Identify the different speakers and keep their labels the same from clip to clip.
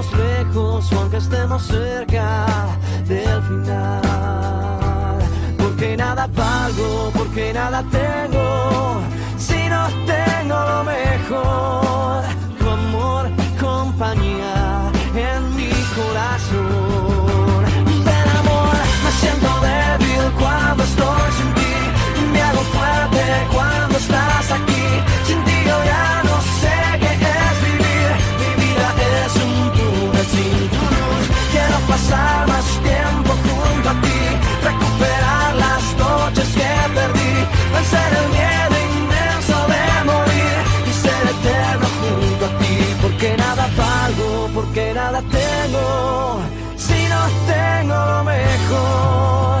Speaker 1: estemos lejos o aunque estemos cerca del final. Porque nada valgo, porque nada tengo, si no tengo lo mejor, tu amor compañía en mi corazón. Del amor me siento débil cuando estoy sin ti, me hago fuerte cuando estás aquí. Sin ti yo ya tiempo junto a ti, recuperar las noches que perdí, vencer el miedo inmenso de morir y ser eterno junto a ti. Porque nada valgo, porque nada tengo, si no tengo lo mejor,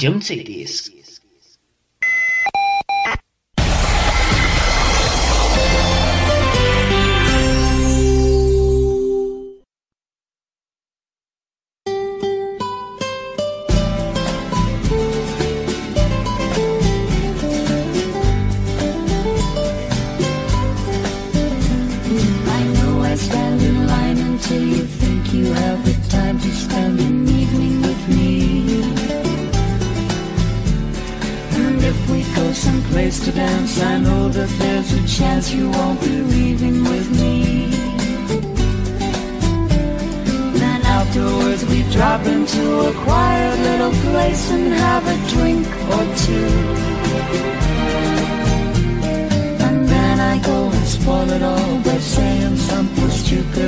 Speaker 2: dumbziddy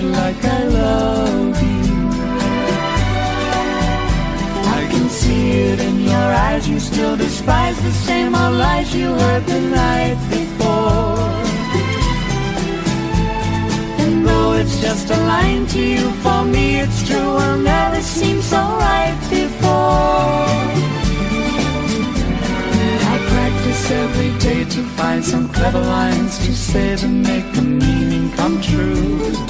Speaker 2: it like I love you. I can see it in your eyes. You still despise the same old lies you heard the night before. And though it's just a line to you, for me it's true. Well, now it seems so right before every day to find some clever lines to say to make the meaning come true.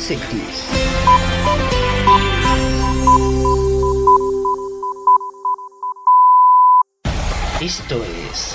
Speaker 3: cities. Esto es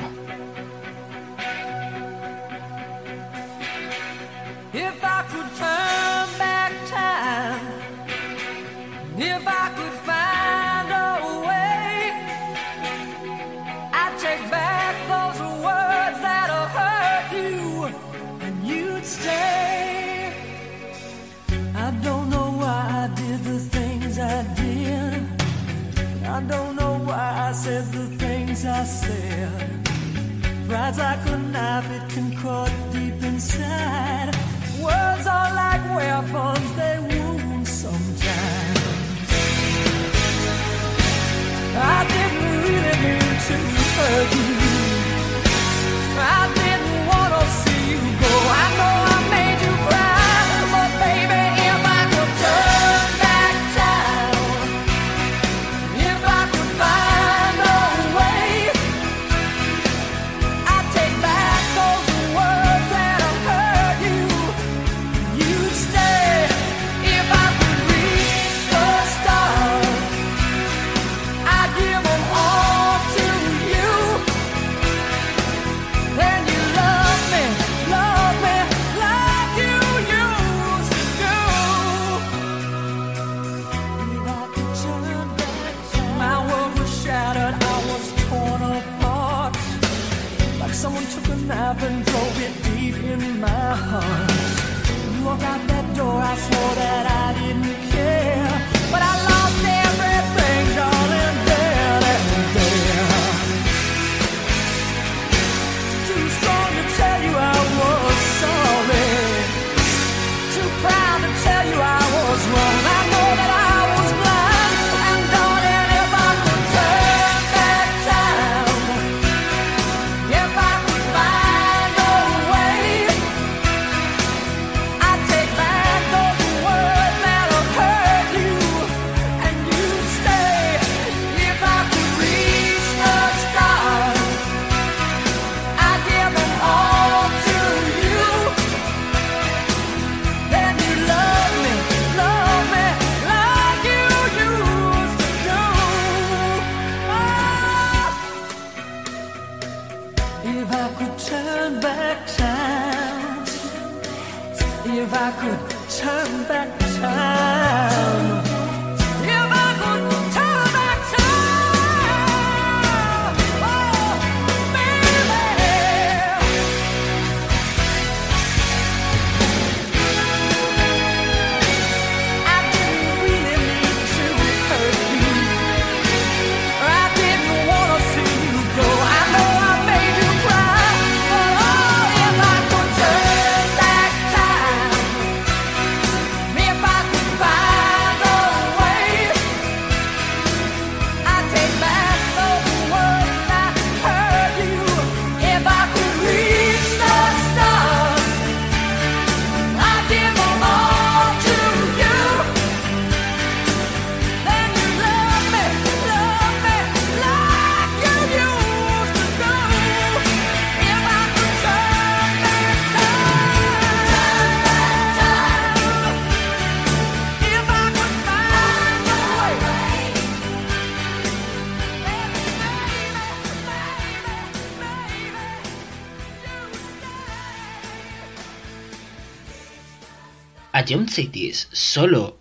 Speaker 1: A
Speaker 4: John Cities, solo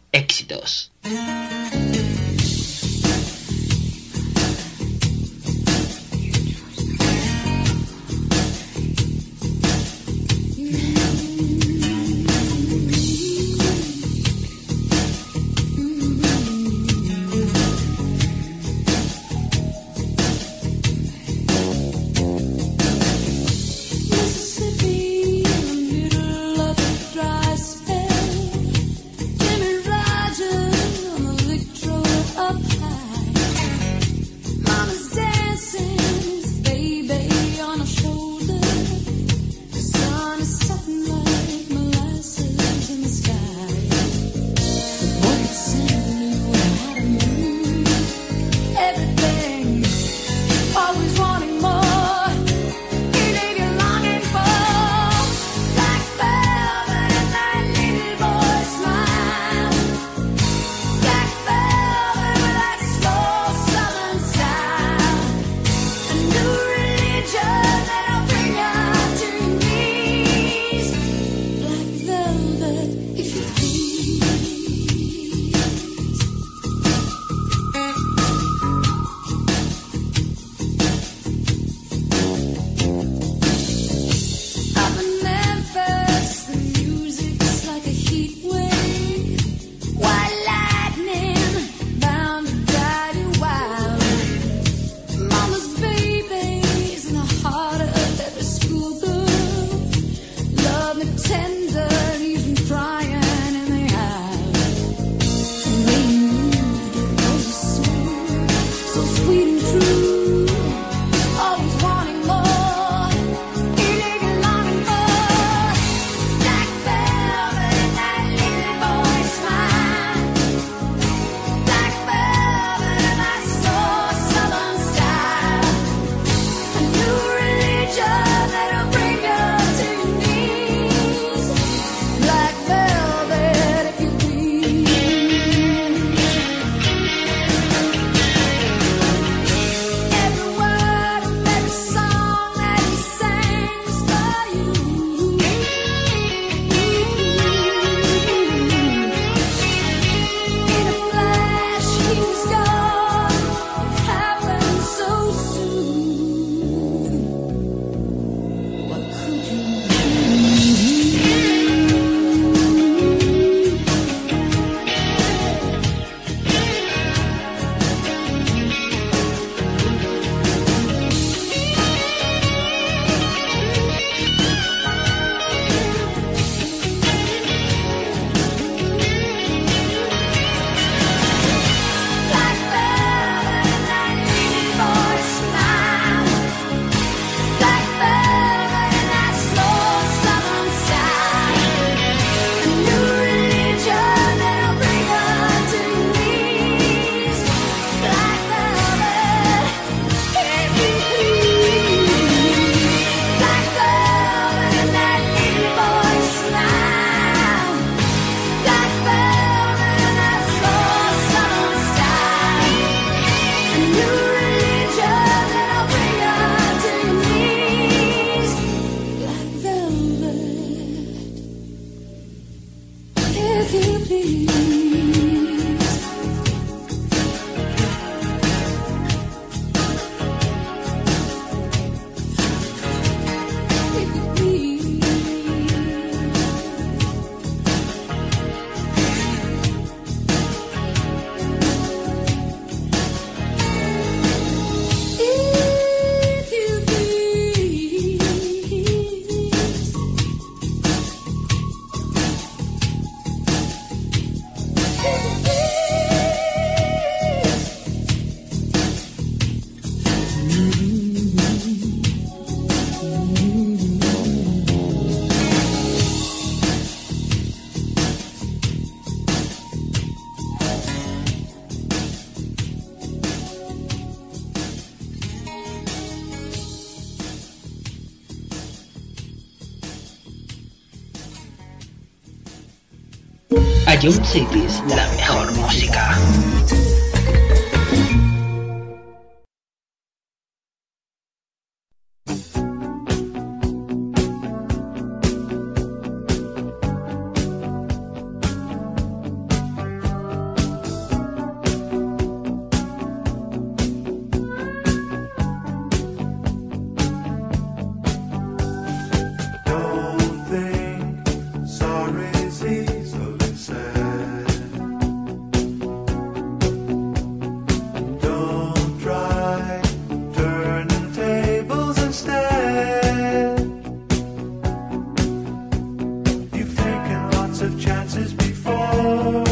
Speaker 4: John Cities, la mejor música.
Speaker 5: Chances before.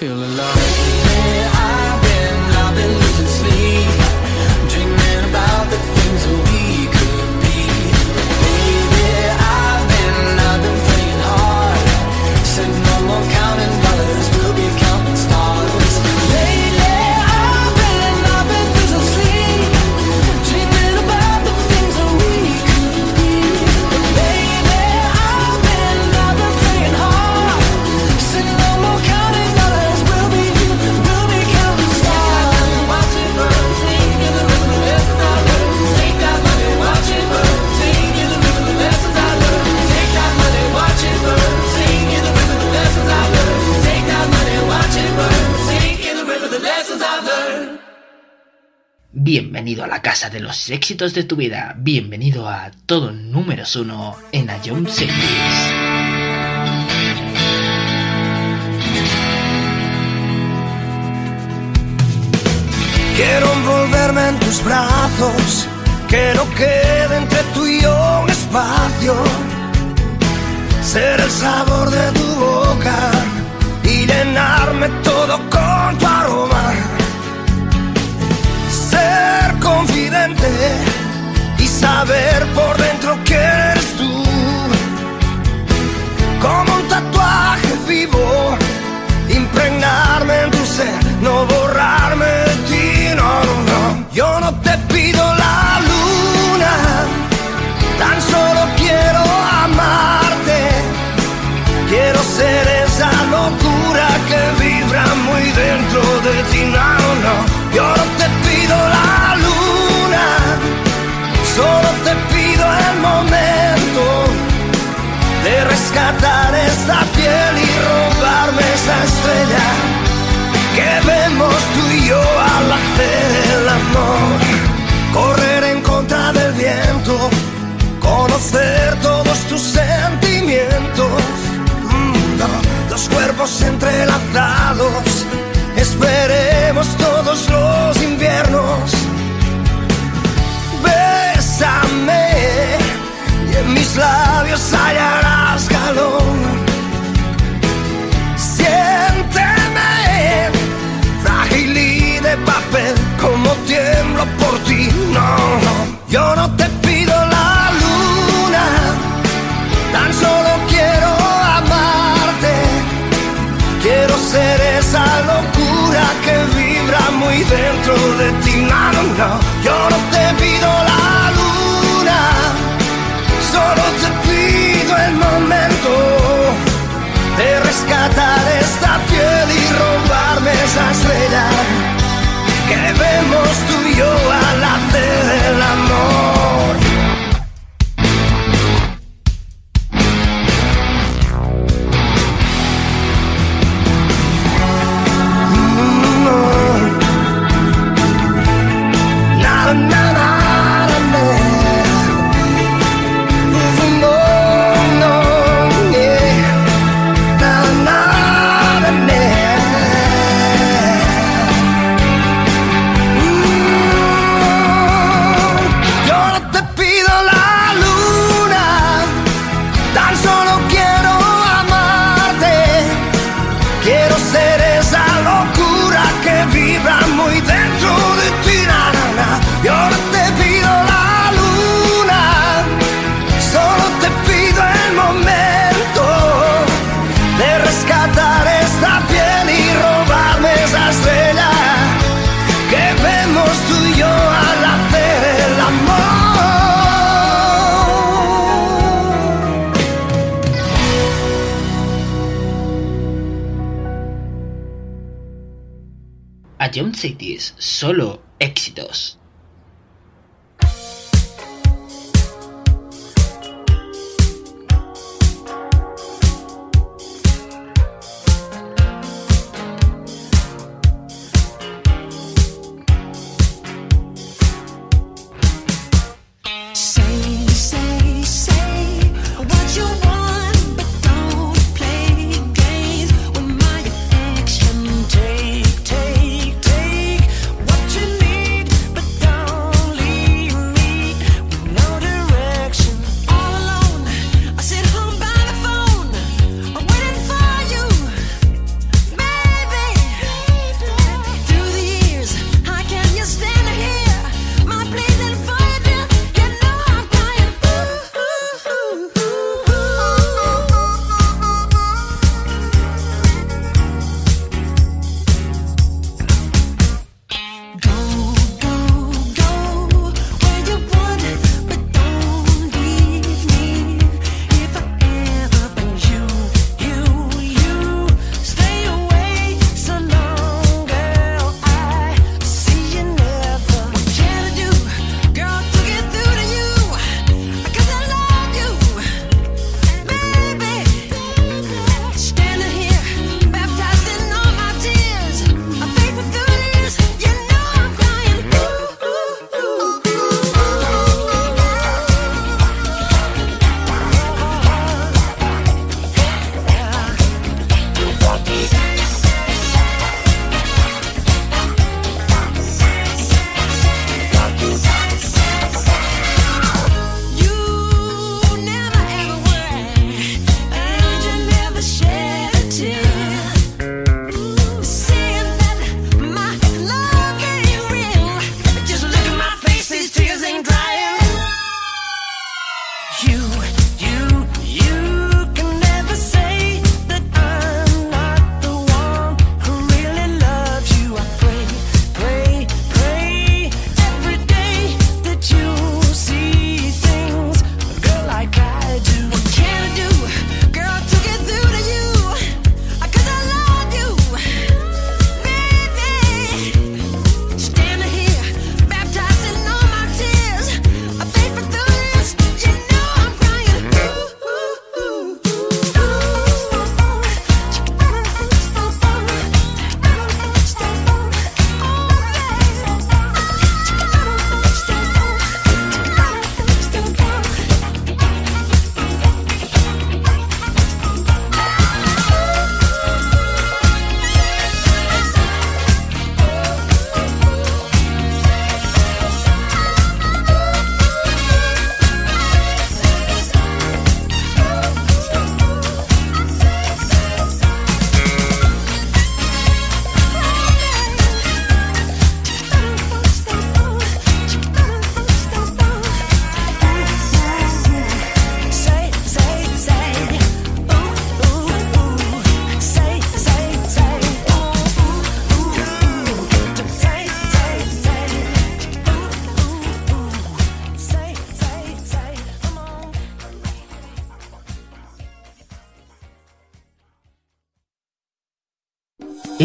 Speaker 6: feel alive.
Speaker 7: la casa de los éxitos de tu vida. Bienvenido a todo número uno en Ion Series.
Speaker 8: Quiero envolverme en tus brazos, que no quede entre tú y yo un espacio. Ser el sabor de tu boca y llenarme todo con tu aroma ser confidente y saber por dentro que eres tú. Como un tatuaje vivo, impregnarme en tu ser, no borrarme de ti, no, no, no. Yo no te pido la luna, tan solo quiero amarte. Quiero ser esa locura que vibra muy dentro de ti. esta piel y robarme esa estrella que vemos tú y yo al hacer el amor. Correr en contra del viento, conocer todos tus sentimientos, mm, los cuerpos entrelazados, esperemos todos los labios hallarás calor. Siénteme frágil y de papel, como tiemblo por ti. No, no, yo no te pido la luna, tan solo quiero amarte. Quiero ser esa locura que vibra muy dentro de ti. No, no, no, yo no te pido Solo te pido el momento de rescatar esta piel y robarme esa estrella que vemos tú y yo al hacer el amor.
Speaker 9: Solo éxitos.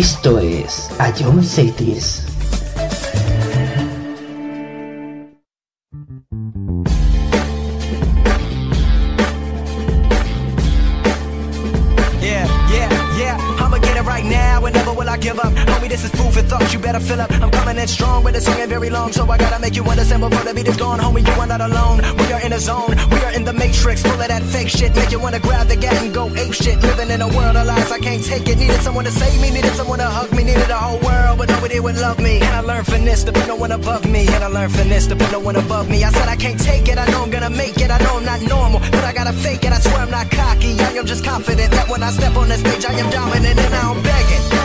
Speaker 9: Esto es A John.
Speaker 10: Better fill up. I'm coming in strong, but song ain't very long, so I gotta make you understand before the beat is gone. Homie, you are not alone. We are in a zone. We are in the matrix, full of that fake shit. Make you wanna grab the gat and go ape shit. Living in a world of lies, I can't take it. Needed someone to save me, needed someone to hug me, needed the whole world, but nobody would love me. And I learned finesse to put no one above me. And I learned finesse to put no one above me. I said I can't take it. I know I'm gonna make it. I know I'm not normal, but I gotta fake it. I swear I'm not cocky. I am just confident that when I step on the stage, I am dominant and I'm. Begging,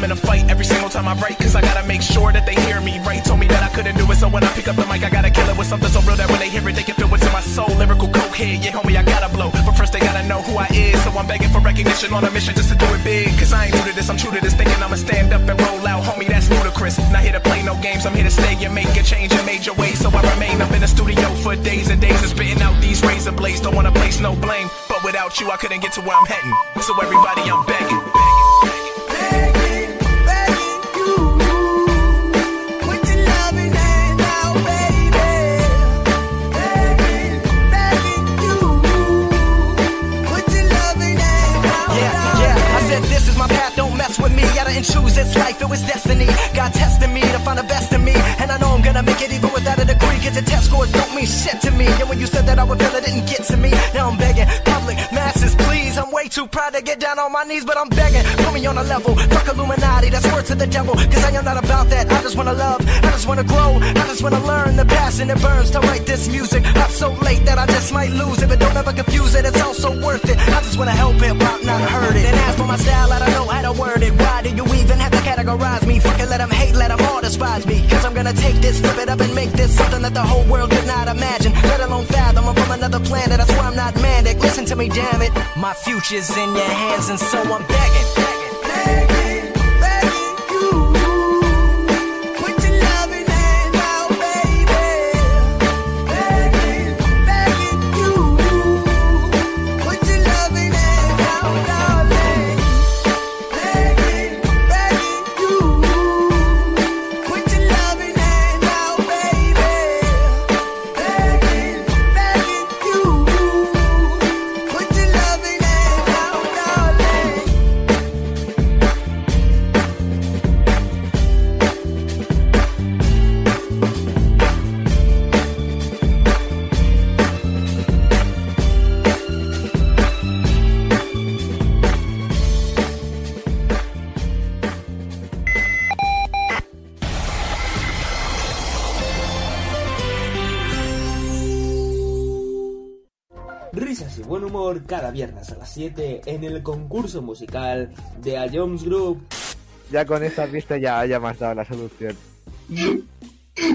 Speaker 11: I'm in a fight every single time I write. Cause I gotta make sure that they hear me right. Told me that I couldn't do it, so when I pick up the mic, I gotta kill it with something so real that when they hear it, they can feel what's in my soul. Lyrical cokehead, yeah, homie, I gotta blow. But first, they gotta know who I is. So I'm begging for recognition on a mission just to do it big. Cause I ain't new to this, I'm true to this. Thinking I'ma stand up and roll out, homie, that's ludicrous. Not here to play no games, I'm here to stay and make a change in major ways. So I remain up in the studio for days and days and spitting out these razor blades. Don't wanna place no blame. But without you, I couldn't get to where I'm heading. So everybody, I'm begging.
Speaker 10: Begging, Don't mess with me. I didn't choose this life. It was destiny. God testing me to find the best in me, and I know I'm gonna make it even without a degree. Cause the test scores don't mean shit to me. And when you said that I would feel it didn't get to me. Now I'm begging, public masses, please. I'm way too proud to get down on my knees, but I'm begging. Put me on a level. Fuck Illuminati. That's word to the devil. Cause I am not about that. I just wanna love. I just wanna grow. I just wanna learn the passion that burns to write this music. Up so late that I just might lose it, but don't ever confuse it. It's all so worth it. I just wanna help hip hop, not hurt it. And as for my style, I don't know how to word Why do you even have to categorize me? Fuck it, let them hate, let them all despise me. Cause I'm gonna take this, flip it up, and make this something that the whole world could not imagine. Let alone fathom. I'm from another planet, that's why I'm not manic. Listen to me, damn it. My future's in your hands, and so I'm begging. Begging, begging
Speaker 9: cada viernes a las 7 en el concurso musical de A Jones Group.
Speaker 12: Ya con esta pista ya, ya me has dado la solución.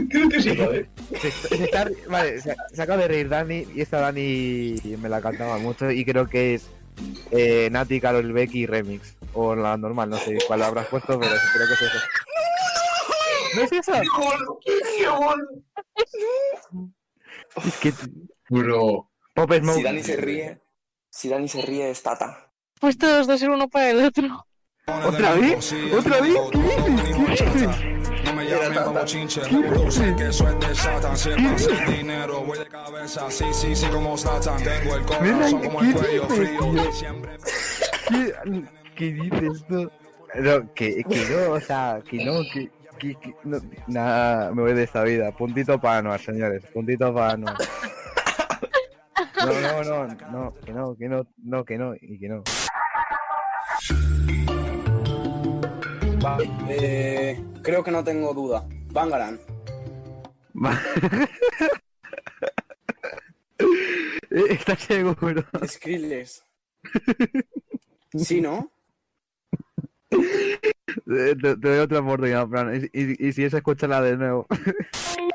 Speaker 13: Creo que sí, joder.
Speaker 12: Se, se está- vale, se, se acaba de reír Dani y esta Dani me la cantaba mucho y creo que es eh, Nati, Carol Becky Remix. O la normal, no sé cuál habrás puesto, pero creo que es eso. ¿No es eso? Es que...
Speaker 13: Bro.
Speaker 12: Pop Smoke.
Speaker 14: Si Dani se ríe, si Dani se ríe es Tata.
Speaker 15: Pues todos dos ser uno para el otro.
Speaker 12: ¿Otra vez? ¿Otra vez? ¿Qué dices? ¿Qué dices?
Speaker 16: No me llamen como chinche, revolución que de Satan. Siempre sin dinero, voy de cabeza, sí, sí, sí, como Satan. Tengo el corazón como el cuello frío. Siempre
Speaker 12: ¿Qué, ¿Qué dices tú? No, que, que no, o sea, que no, que... que- que- no, nada, me voy de esta vida. Puntito para Anuar, señores. Puntito para Anuar. No, no, no, no, que no, que no, no, que no, y que no.
Speaker 17: Va, eh, creo que no tengo duda. Bangaran.
Speaker 12: ¿Estás seguro?
Speaker 17: Skrillex. Sí, ¿no?
Speaker 12: Eh, Te, te doy otra oportunidad, Fran. Y, y- y si es, escúchala de nuevo.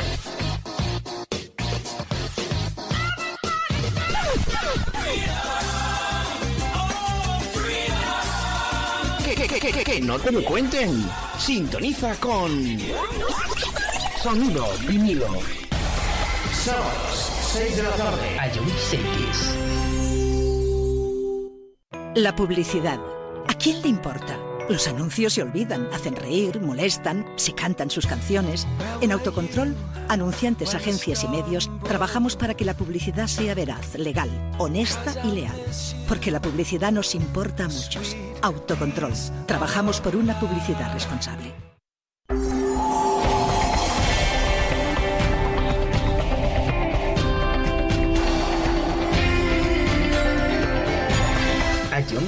Speaker 18: que, que, que no te lo cuenten. Sintoniza con Sonido Vinilo. Sábados, 6 de la tarde.
Speaker 3: A
Speaker 19: La publicidad. ¿A quién le importa? Los anuncios se olvidan, hacen reír, molestan, se cantan sus canciones. En Autocontrol, anunciantes, agencias y medios, trabajamos para que la publicidad sea veraz, legal, honesta y leal. Porque la publicidad nos importa a muchos. Autocontrol. Trabajamos por una publicidad responsable.
Speaker 5: A
Speaker 3: John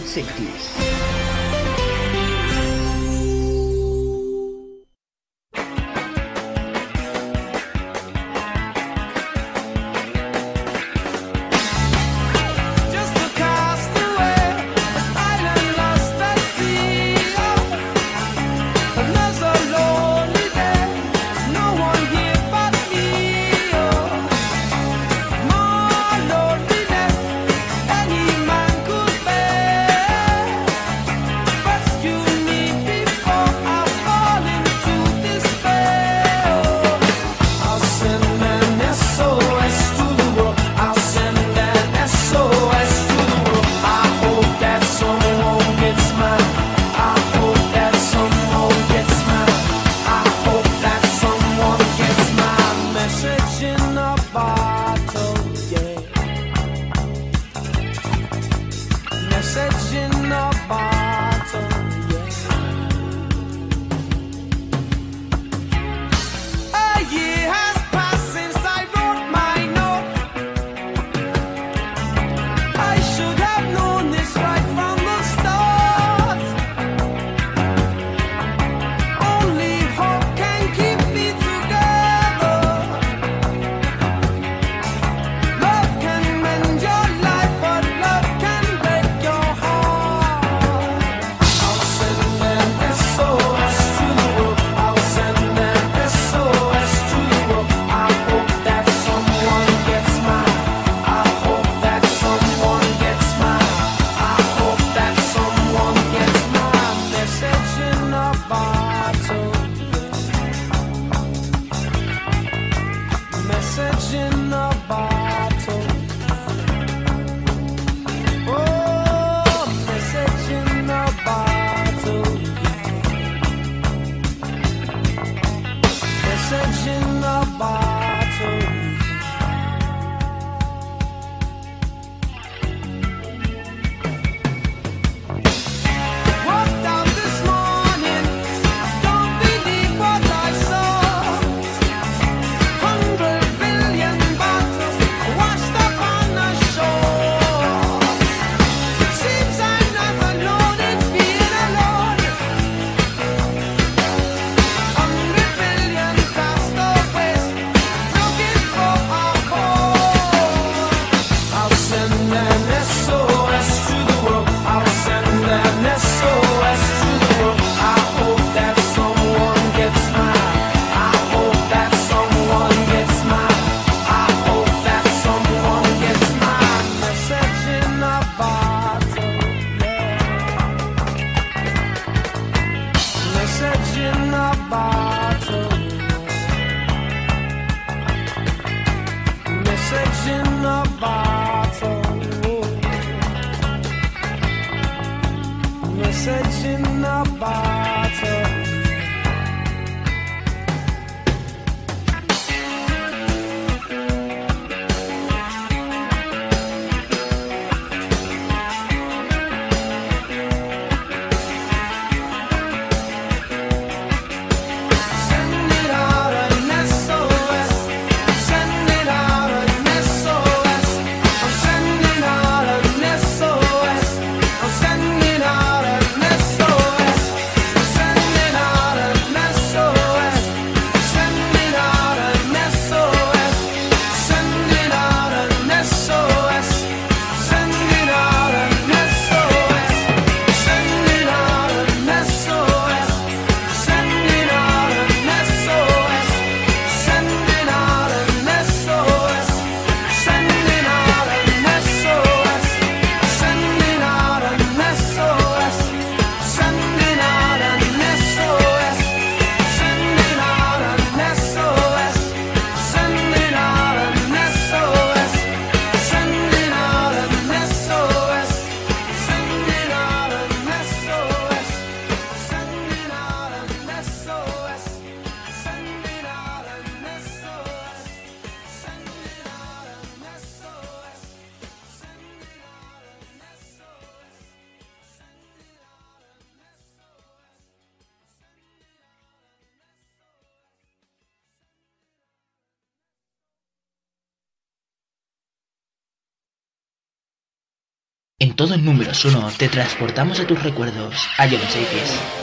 Speaker 3: Números 1. Te transportamos a tus recuerdos. A John
Speaker 4: Shakes.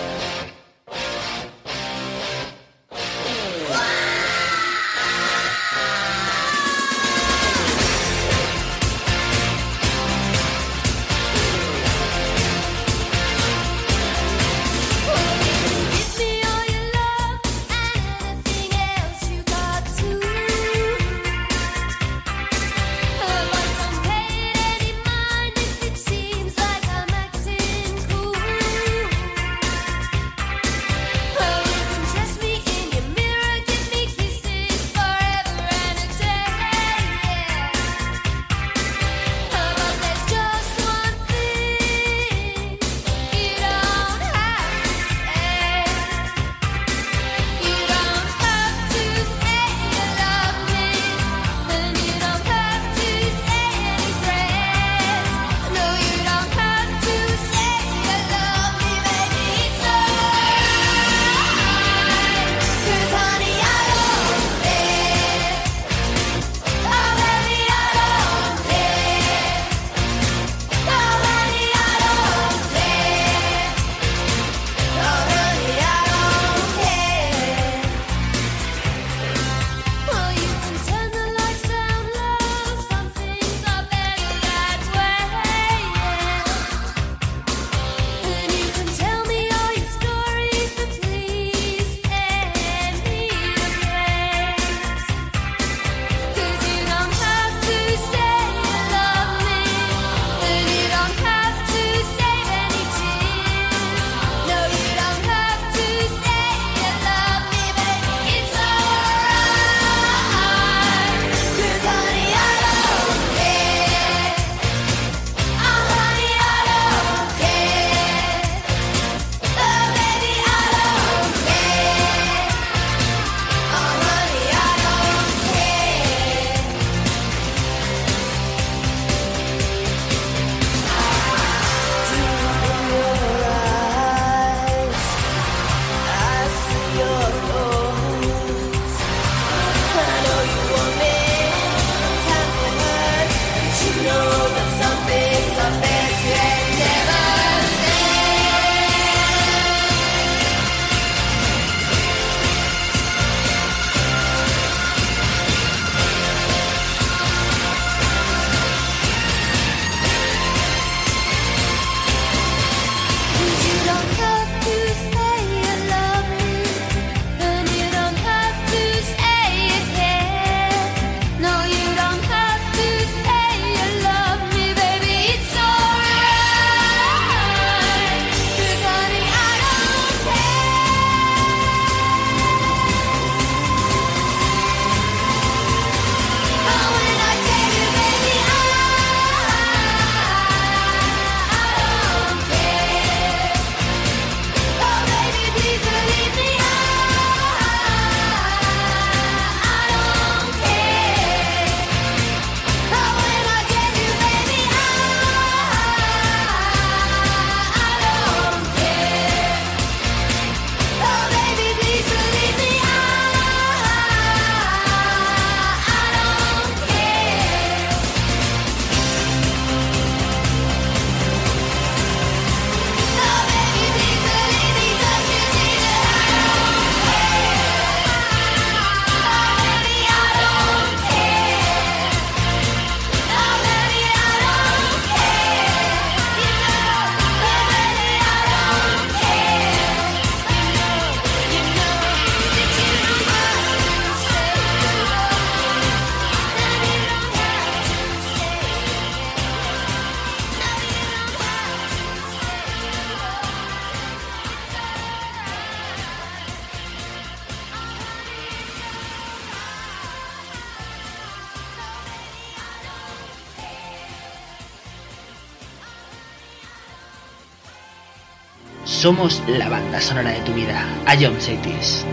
Speaker 3: Somos la banda sonora de tu vida. Ayom Cities.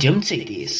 Speaker 20: Jump-CDs.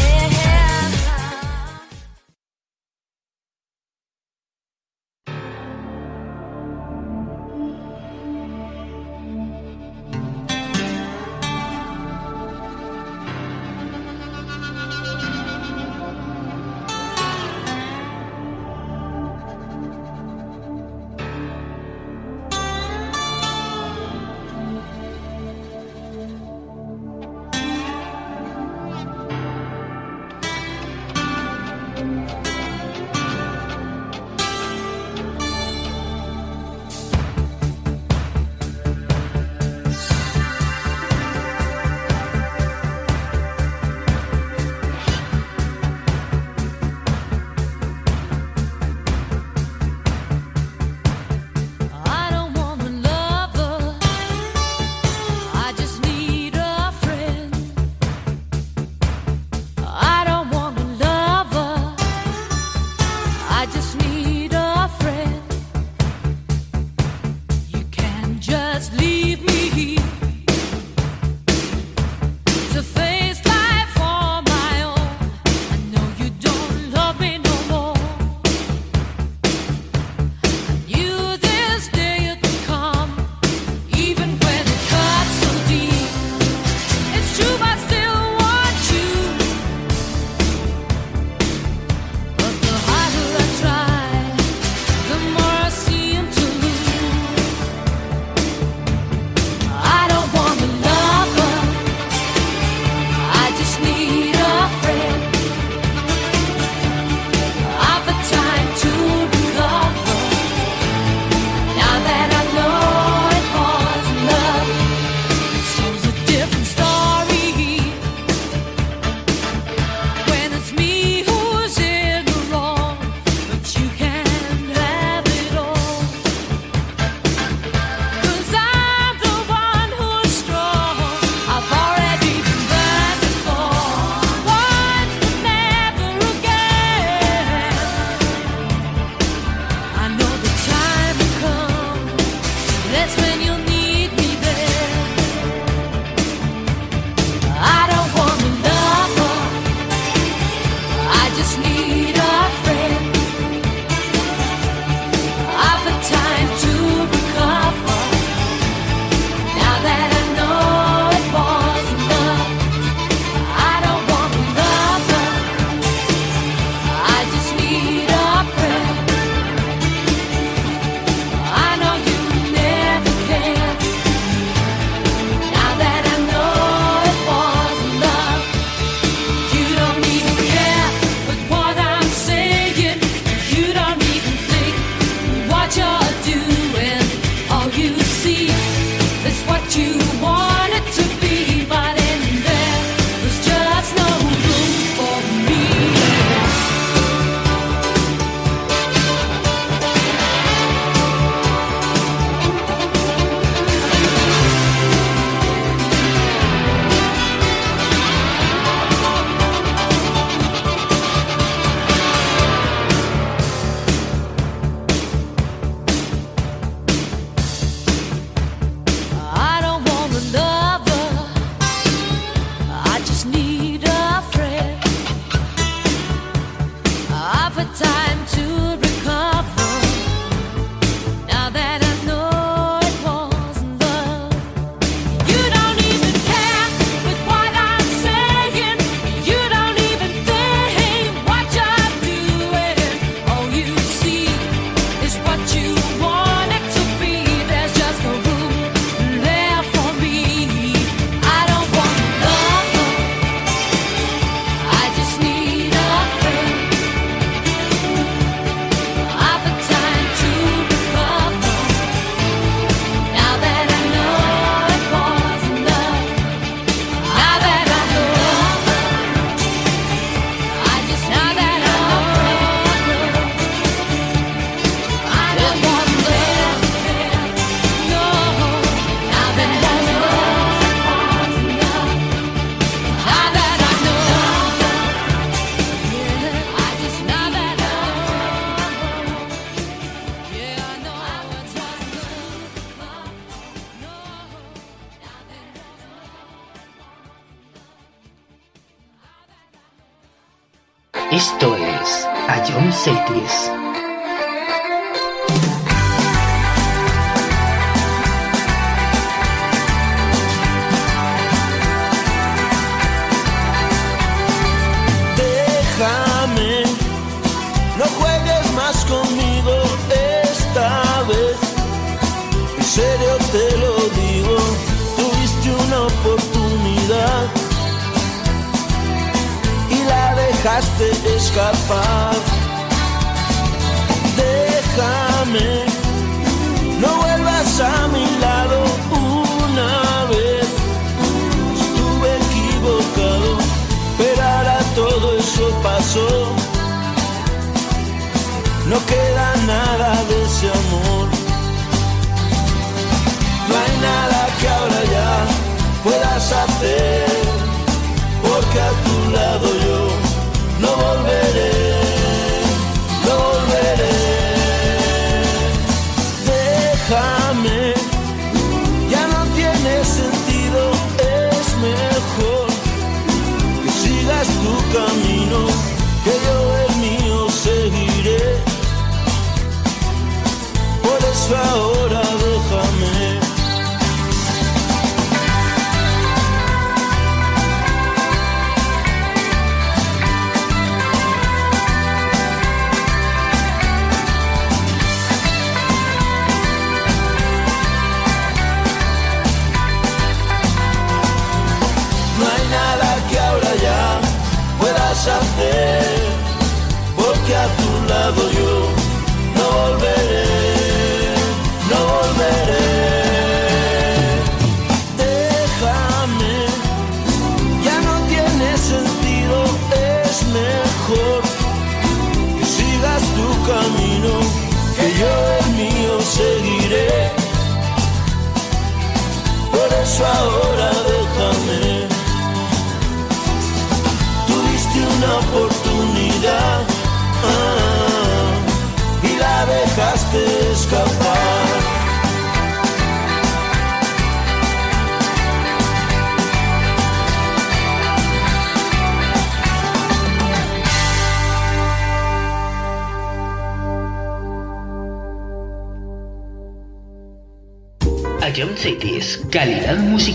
Speaker 21: me.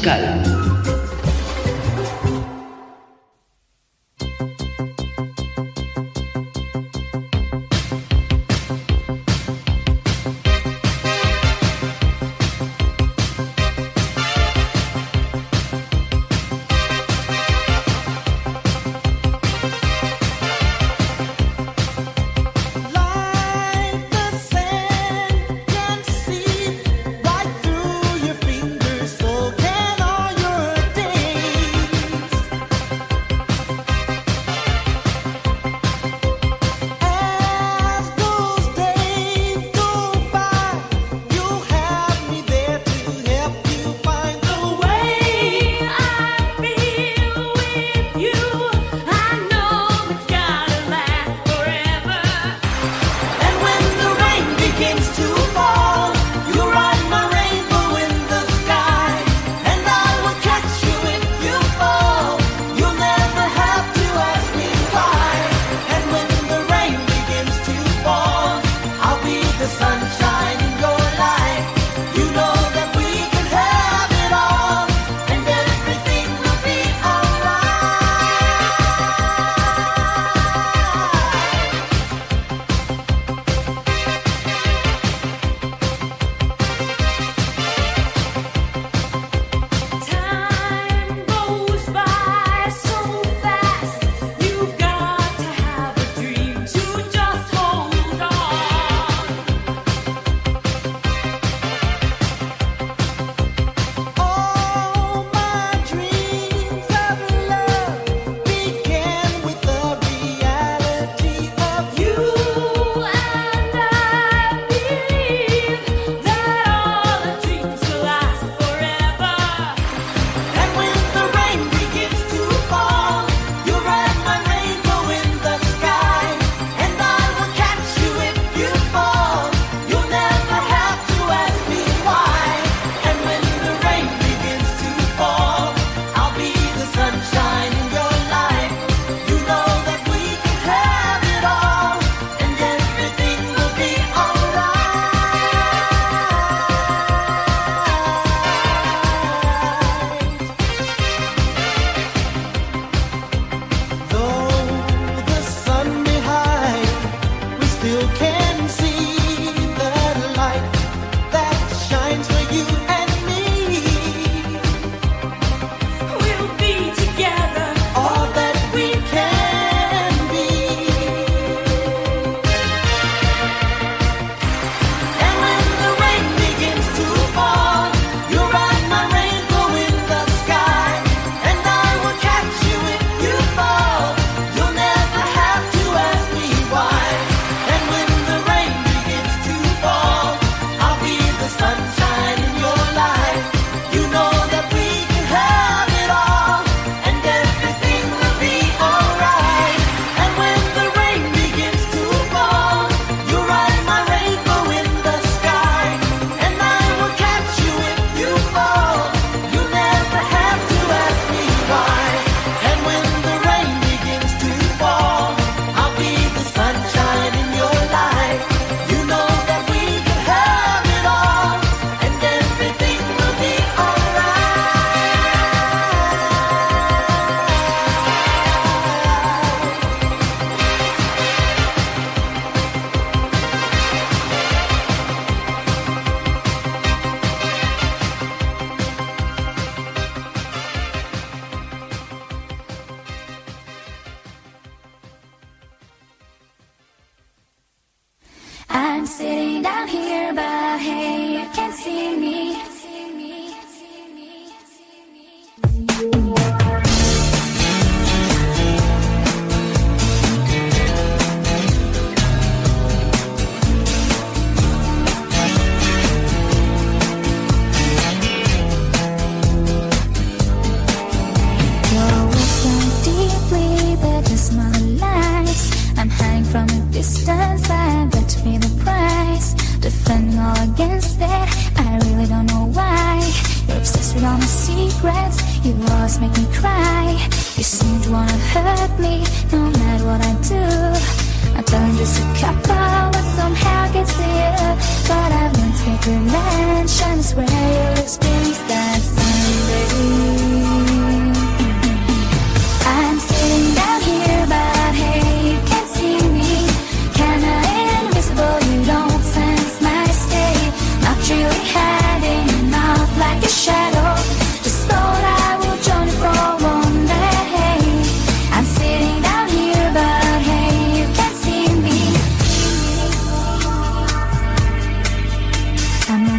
Speaker 22: Calidad musical.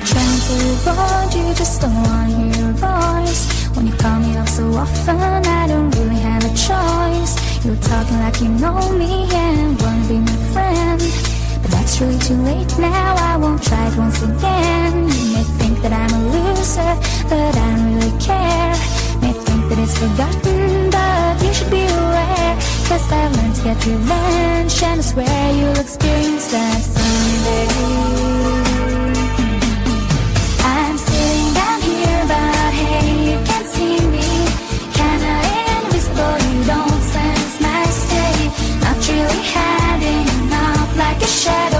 Speaker 23: Trying to avoid you, just don't want to hear your voice When you call me up so often, I don't really have a choice. You're talking like you know me and wanna be my friend. But that's really too late now, I won't try it once again. You may think that I'm a loser, but I don't really care. May think that it's forgotten, but you should be aware. Cause I've learned to get revenge, and I swear you'll experience that someday. shadow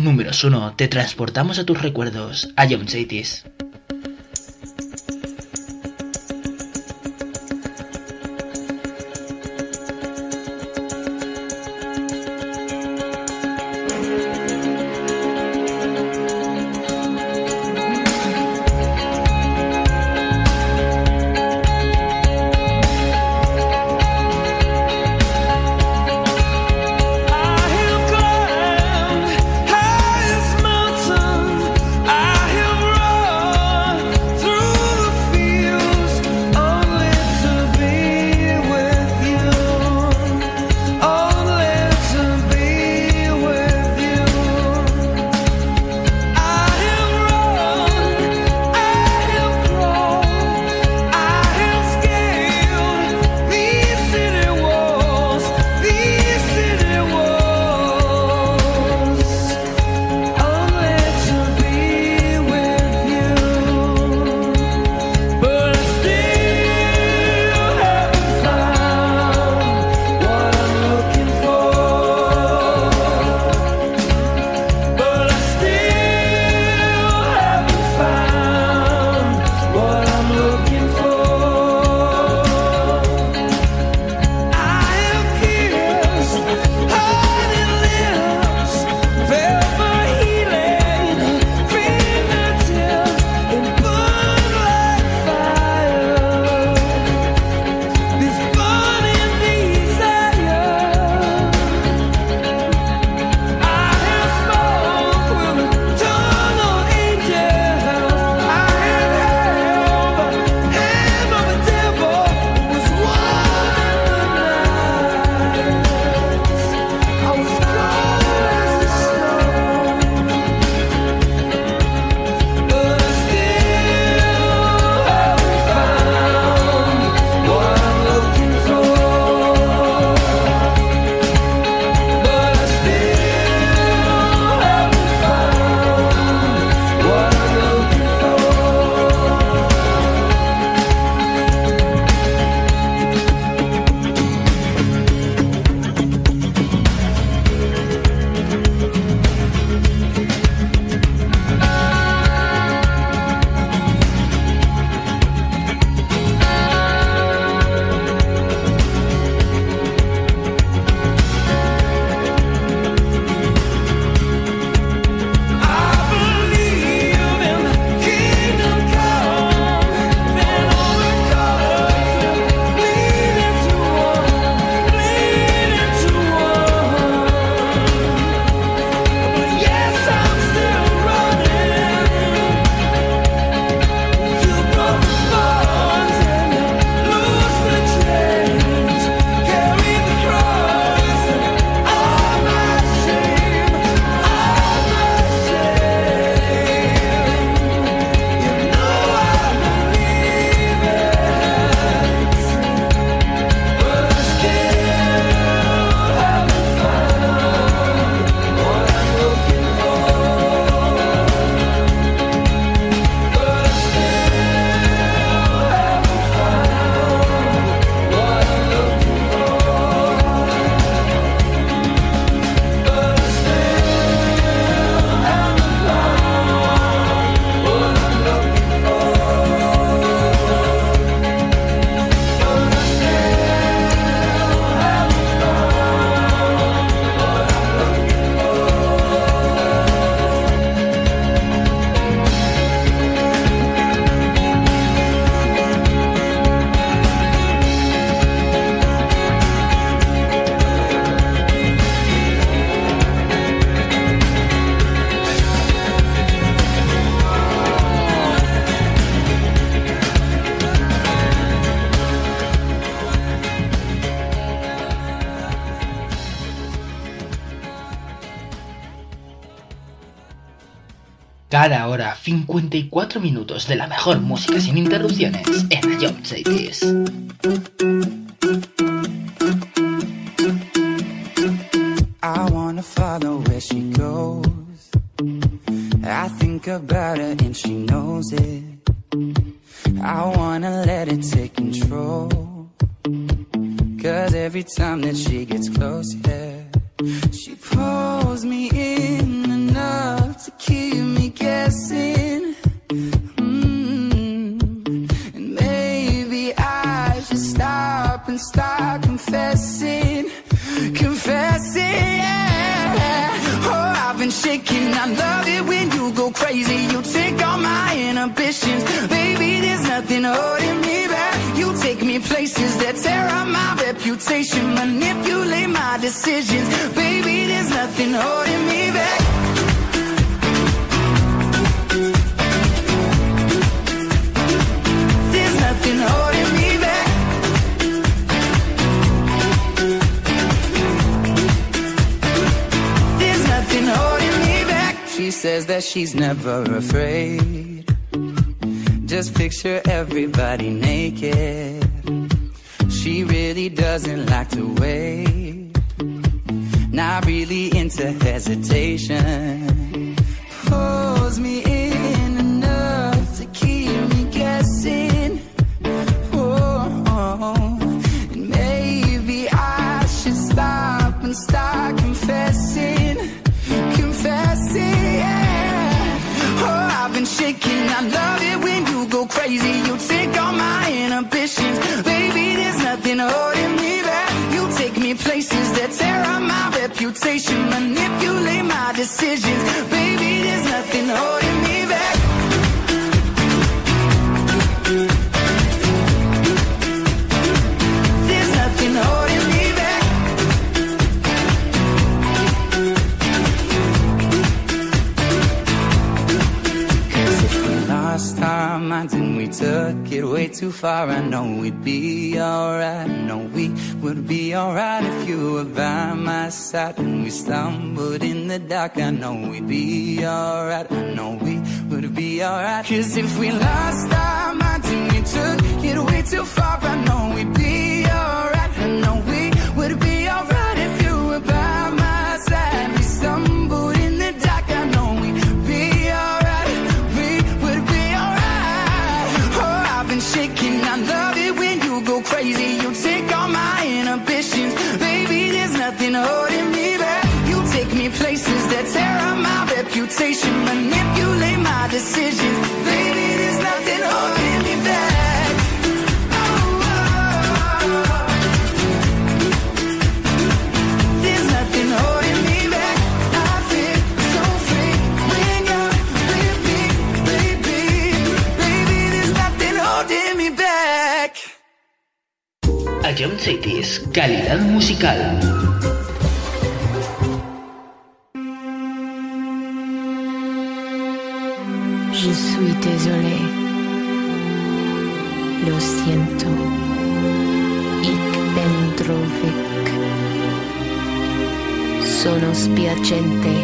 Speaker 6: Números 1 te transportamos a tus recuerdos, a John Cities. 54 minutos de la mejor música sin interrupciones en Ion Cities.
Speaker 24: I wanna follow where she goes. I think about her and she knows it. I wanna let it take control. Cause every time that she gets close, yeah, she pulls nothing holding me back. There's nothing holding me back. There's nothing holding me back. She says that she's never afraid. Just picture everybody naked. She really doesn't like to wait. Not really into hesitation. Reputation, manipulate my decisions, baby. There's nothing holding me back. There's nothing holding me back. Cause if we lost our minds and we took it way too far, I know we'd be alright. Know we would be alright if you were by my side. When we stumbled in the dark, I know we'd be alright. I know we would be alright. Cause if we lost our minds and we took it way too far, I know we'd be alright. I know we would be alright
Speaker 3: John Cities, calidad musical.
Speaker 9: adiacente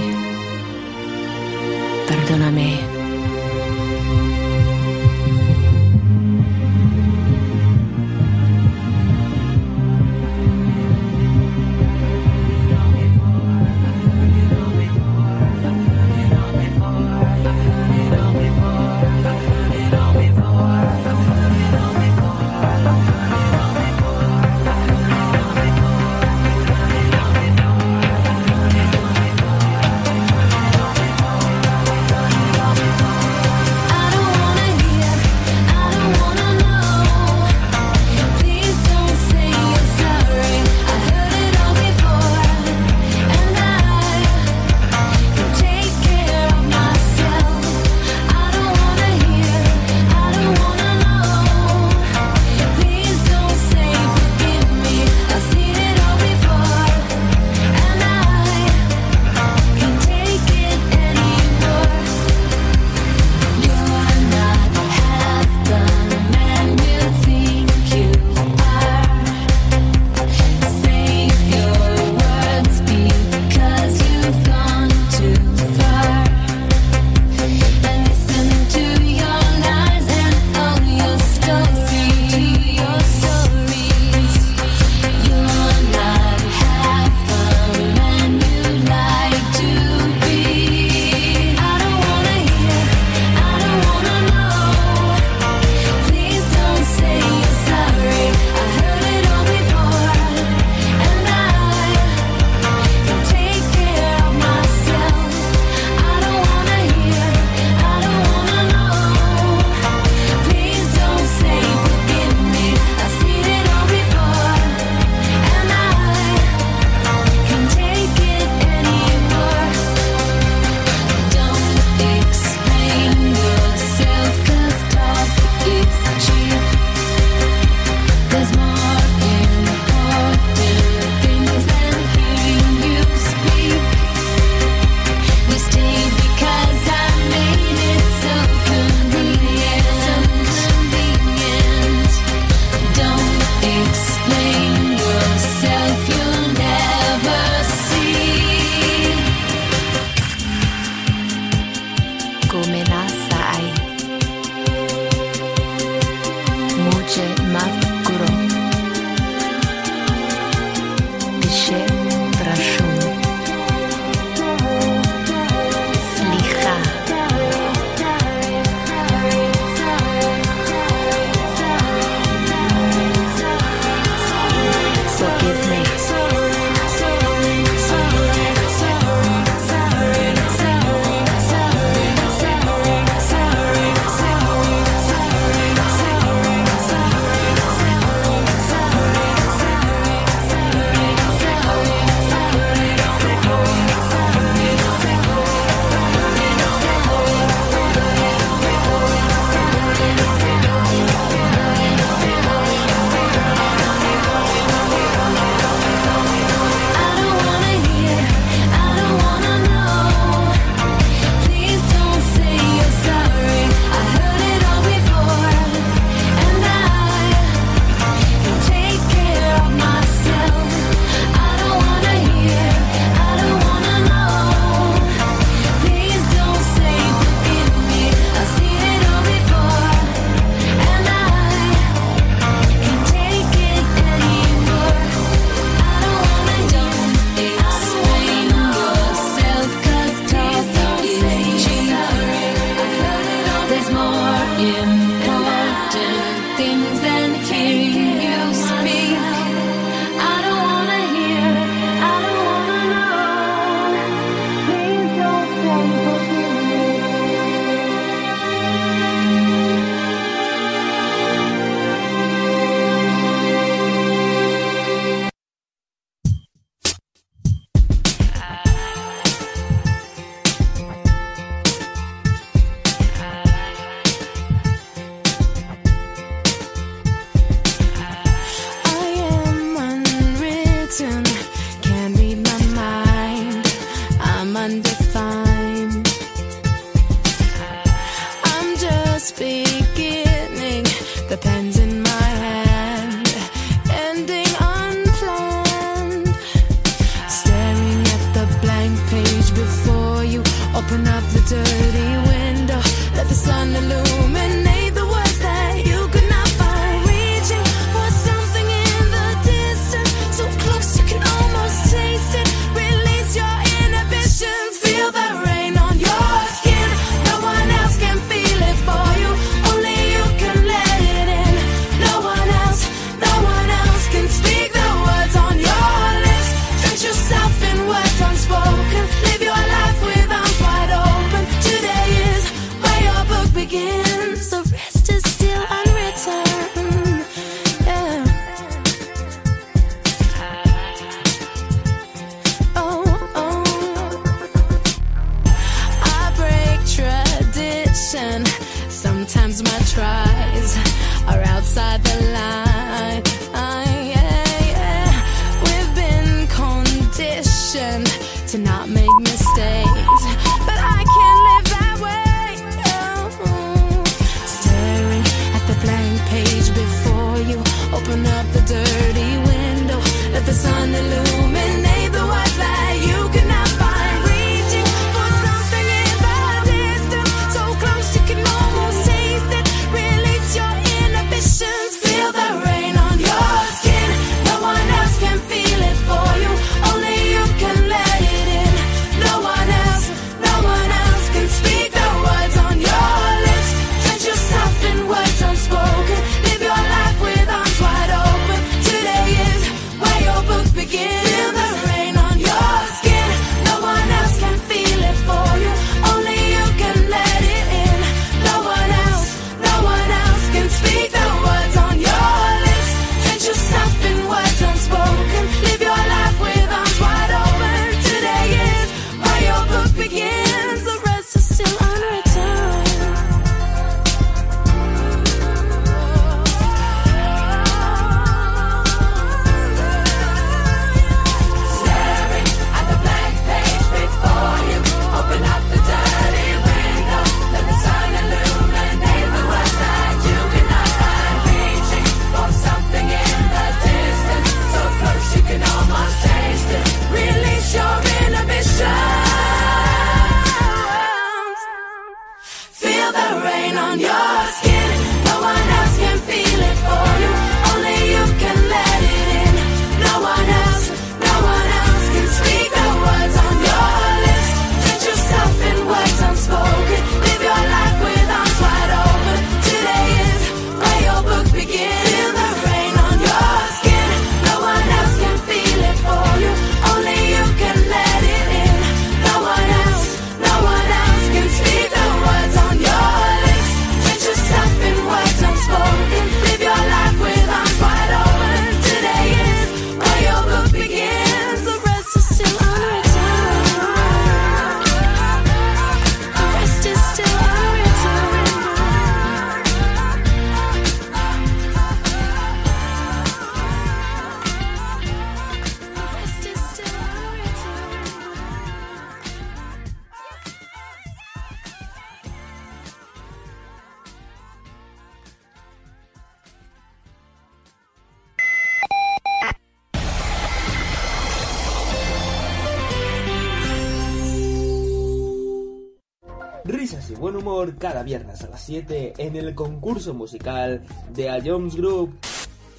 Speaker 9: en el concurso musical de A Jones Group.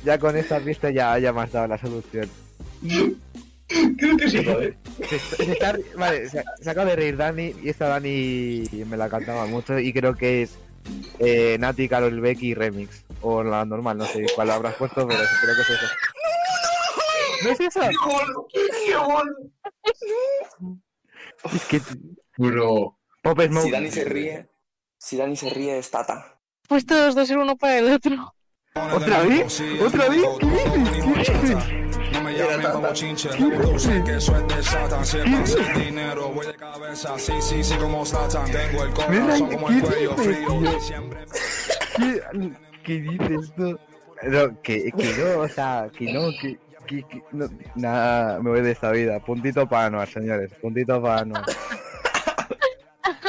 Speaker 12: Ya con esta pista ya hayamos dado la solución.
Speaker 13: Creo que sí. ¿eh?
Speaker 12: Se, está, vale, se, acaba de reír Dani y esta Dani me la cantaba mucho y creo que es eh, Nati, Carol Becky Remix. O la normal, no sé cuál habrás puesto, pero creo que es eso. ¿No es eso? ¡Qué Es que...
Speaker 13: Bro.
Speaker 12: Pop Smoke.
Speaker 14: Si Dani se ríe si Dani se ríe es Tata.
Speaker 25: Pues todos dos ser uno para el otro.
Speaker 12: ¿Otra vez? ¿Otra vez? ¿Qué dices? ¿Qué dices?
Speaker 16: No me llamen como chinche, reproduce que eso es de Satan. Si es más el dinero, voy de cabeza. Sí, sí, sí, como Satan. Tengo el corazón como el cuello frío. Siempre
Speaker 12: ¿Qué, ¿Qué dices tú? No, que, que no, o sea, que no, que, que, que- no, nada, me voy de esta vida. Puntito para Anuar, señores, puntito para Anuar.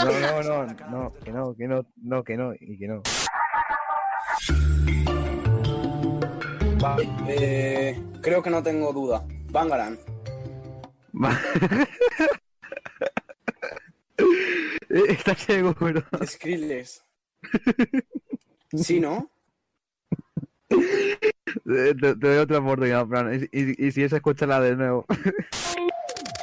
Speaker 12: No, no, no, no, que no, que no, no, que no, y que no.
Speaker 17: Vale, eh, creo que no tengo duda. Bangaran.
Speaker 12: Eh, ¿Estás seguro?
Speaker 17: Skrillex. ¿Sí, no?
Speaker 12: Eh, Te, te doy otra oportunidad, Fran, y, y, y si es, escúchala de nuevo.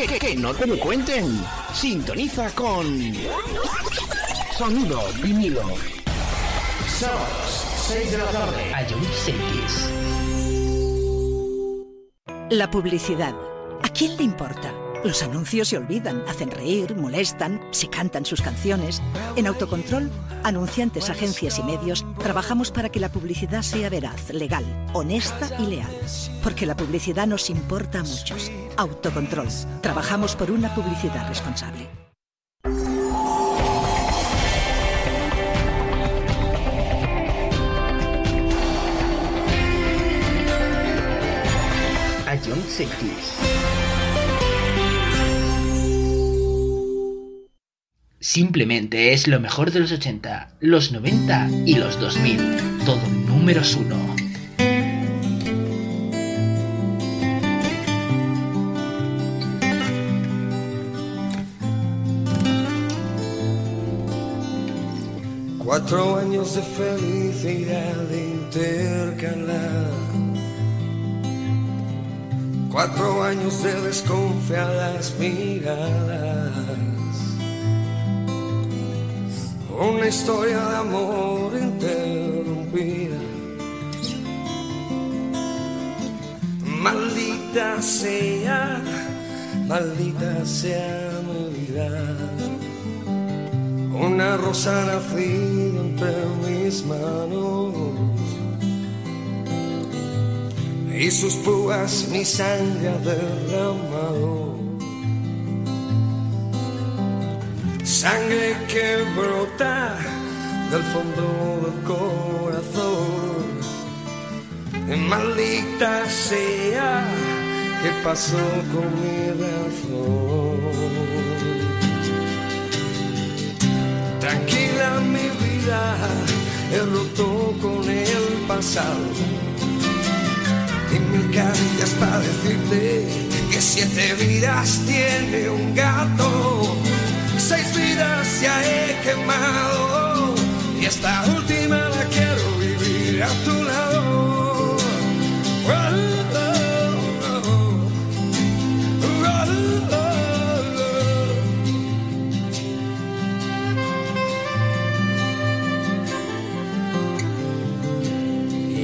Speaker 18: Que, que, que, no te lo cuenten. Sintoniza con Sonido vinilo. Sábados, 6 de la tarde.
Speaker 3: Cities.
Speaker 19: La publicidad. ¿A quién le importa? Los anuncios se olvidan, hacen reír, molestan, se cantan sus canciones. En Autocontrol, anunciantes, agencias y medios, trabajamos para que la publicidad sea veraz, legal, honesta y leal. Porque la publicidad nos importa a muchos. Autocontrol. Trabajamos por una publicidad responsable.
Speaker 3: Ion Cities. Simplemente es lo mejor de los 80, los 90 y los 2000. Todo números uno.
Speaker 26: Cuatro años de felicidad intercalada. Cuatro años de desconfiadas miradas. Una historia de amor interrumpida. Maldita sea, maldita sea mi vida. Una rosa nacida entre mis manos y sus púas mi sangre ha derramado. Sangre que brota del fondo del corazón. Maldita sea, ¿qué pasó con mi razón? Tranquila mi vida, he roto con el pasado. Y mil caricias para decirte que siete vidas tiene un gato. Seis vidas ya he quemado. Y esta última la quiero vivir a tu lado.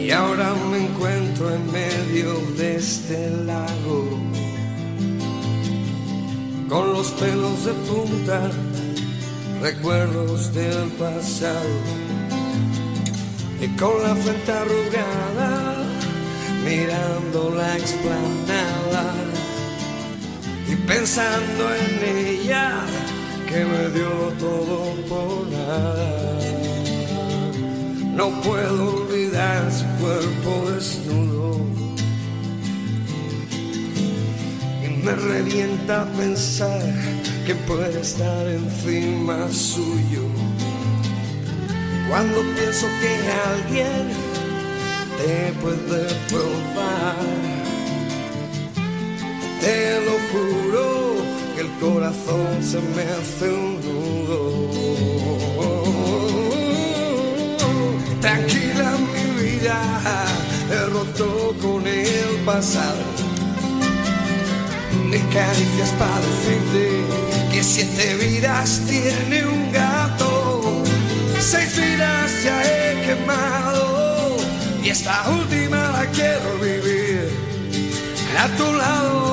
Speaker 26: Y ahora con los pelos de punta, recuerdos del pasado. Y con la frente arrugada, mirando la explanada y pensando en ella que me dio todo por nada. No puedo olvidar su cuerpo desnudo Me revienta pensar que puede estar encima suyo. Cuando pienso que alguien te puede probar, te lo juro que el corazón se me hace un nudo. Tranquila mi vida, he roto con el pasado de caricias para decirte que siete vidas tiene un gato, seis vidas ya he quemado y esta última la quiero vivir a tu lado.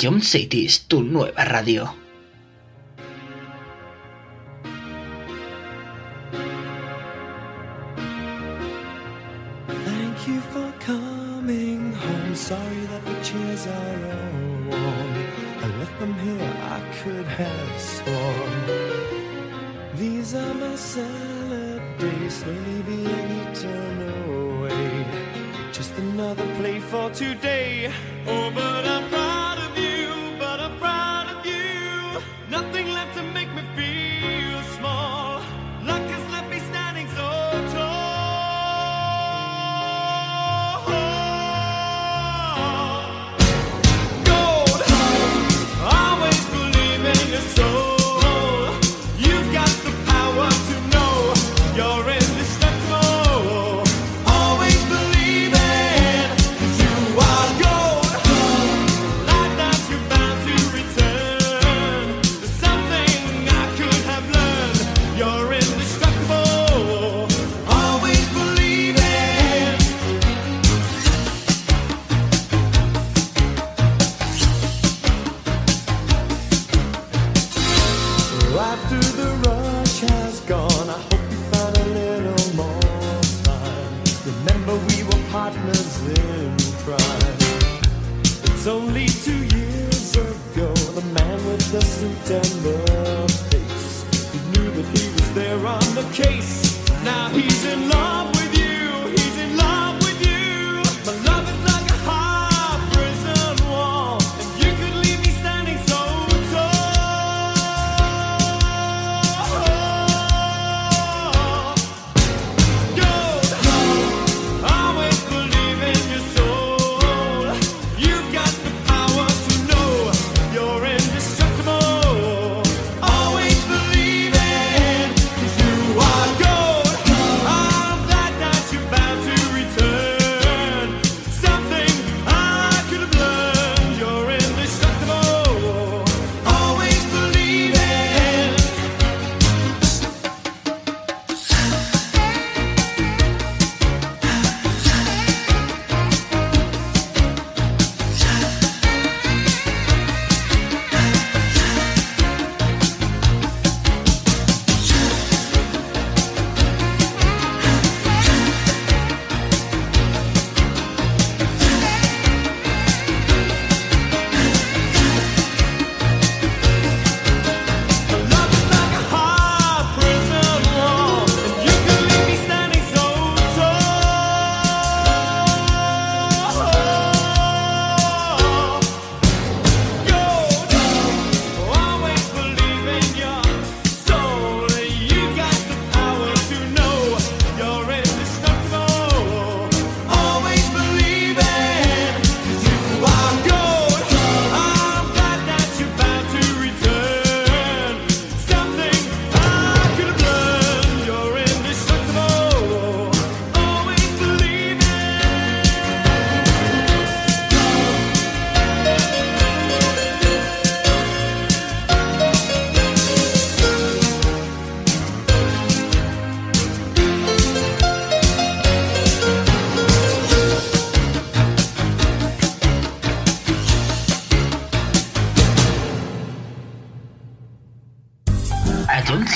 Speaker 26: Ion City tu
Speaker 3: nueva radio.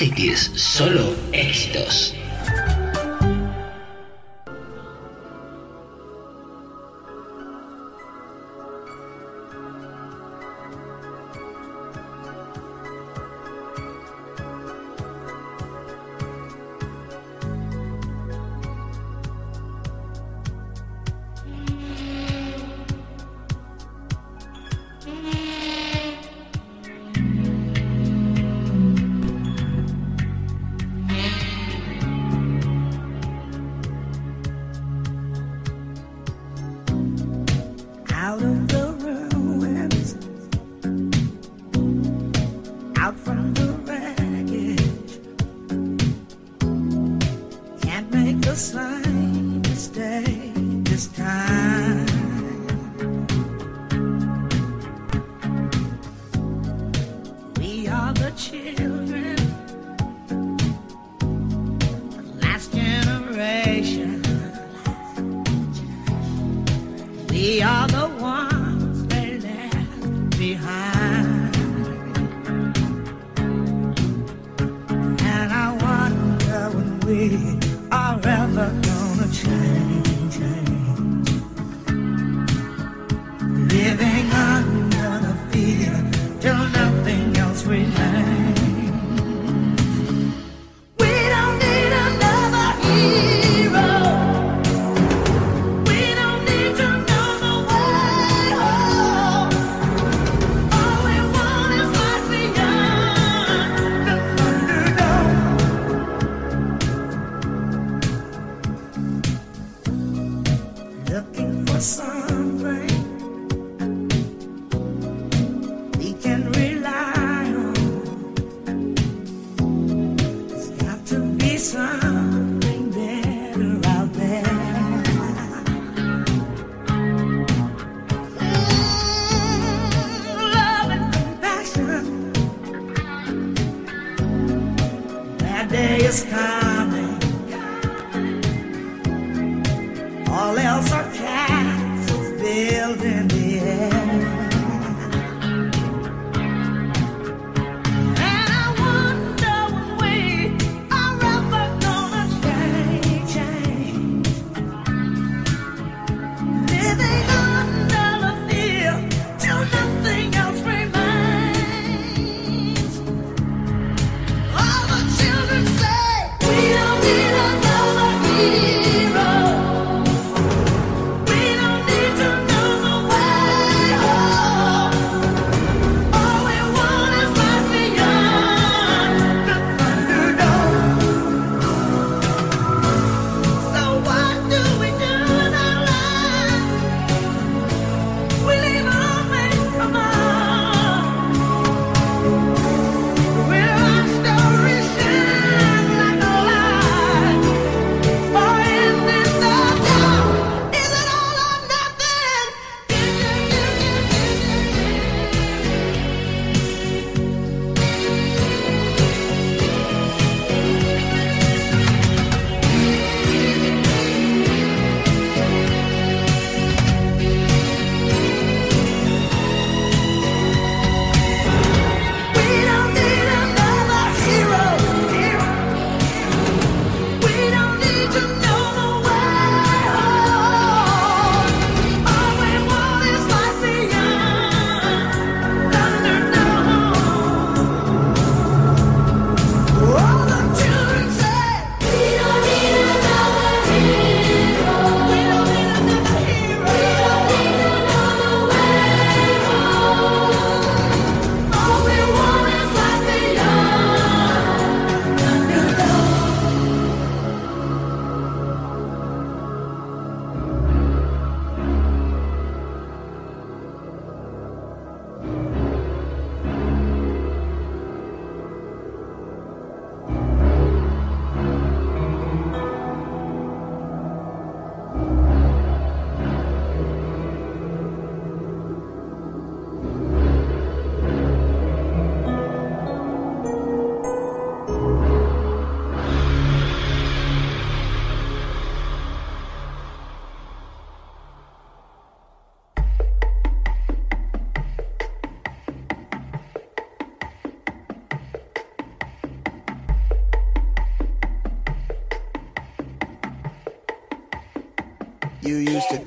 Speaker 9: Cities, solo éxitos.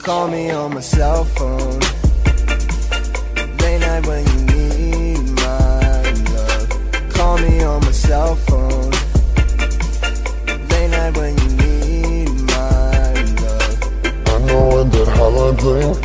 Speaker 20: Call me on my cell phone. Late night when you need my love. Call me on my cell phone. Late night when you need my love.
Speaker 7: I know when that hotline bling.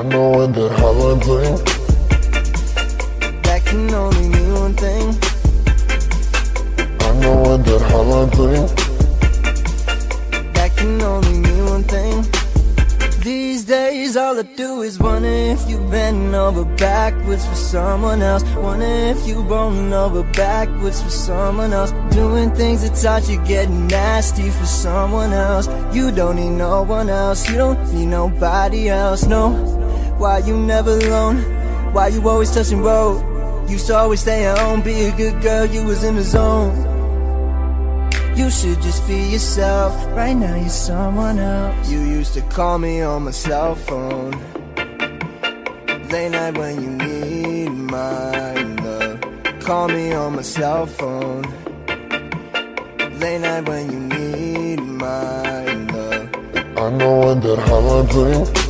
Speaker 7: I know when that hotline bling.
Speaker 20: That can only mean one thing.
Speaker 7: I know when that hotline bling.
Speaker 20: That can only mean one thing. These days, all I do is wonder if you bend over backwards for someone else. Wonder if you rolling over backwards for someone else. Doing things that taught you getting nasty for someone else. You don't need no one else. You don't need nobody else. No. Why you never alone? Why you always touching road? Used to always stay at home, be a good girl. You was in the zone. You should just be yourself. Right now you're someone else. You used to call me on my cell phone. Late night when you need my love. Call me on my cell phone. Late night when you need my love.
Speaker 7: I know when that hotline bling.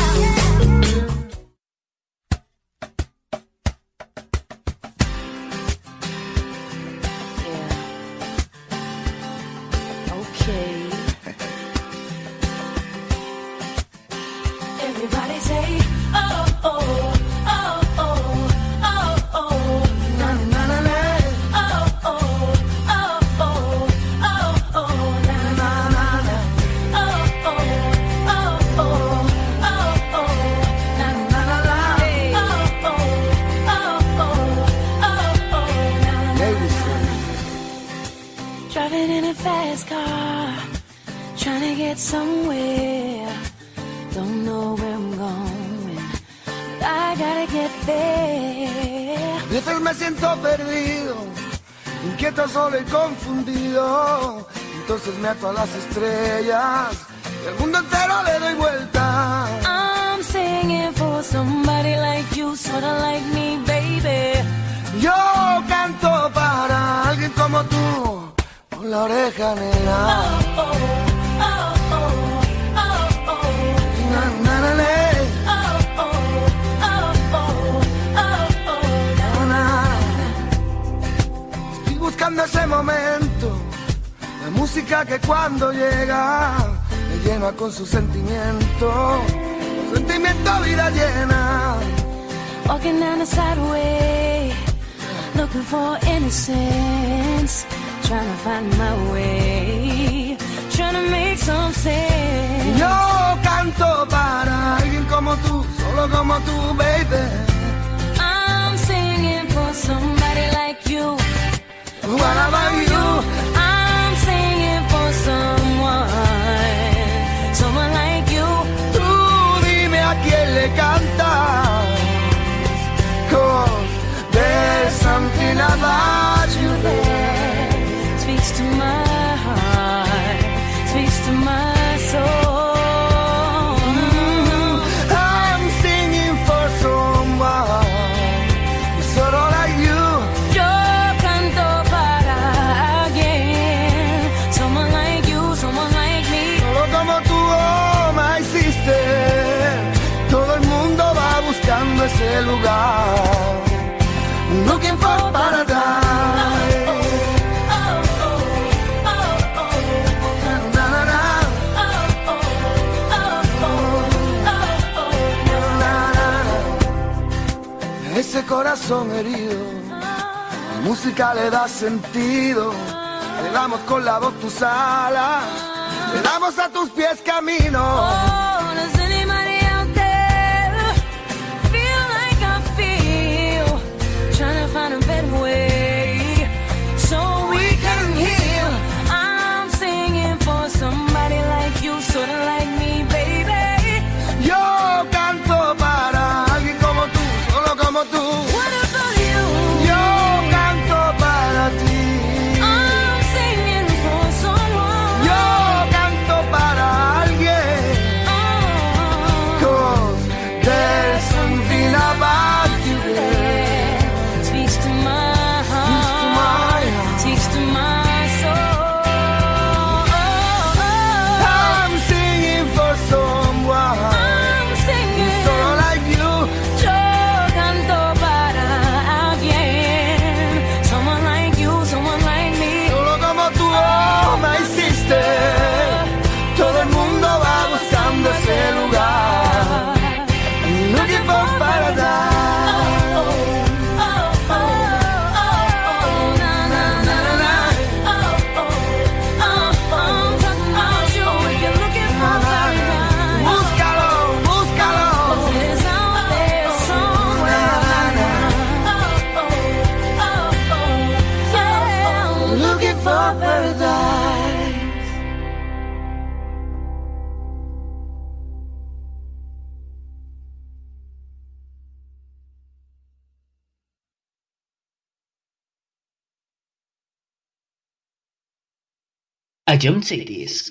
Speaker 27: A
Speaker 28: Jump Cities.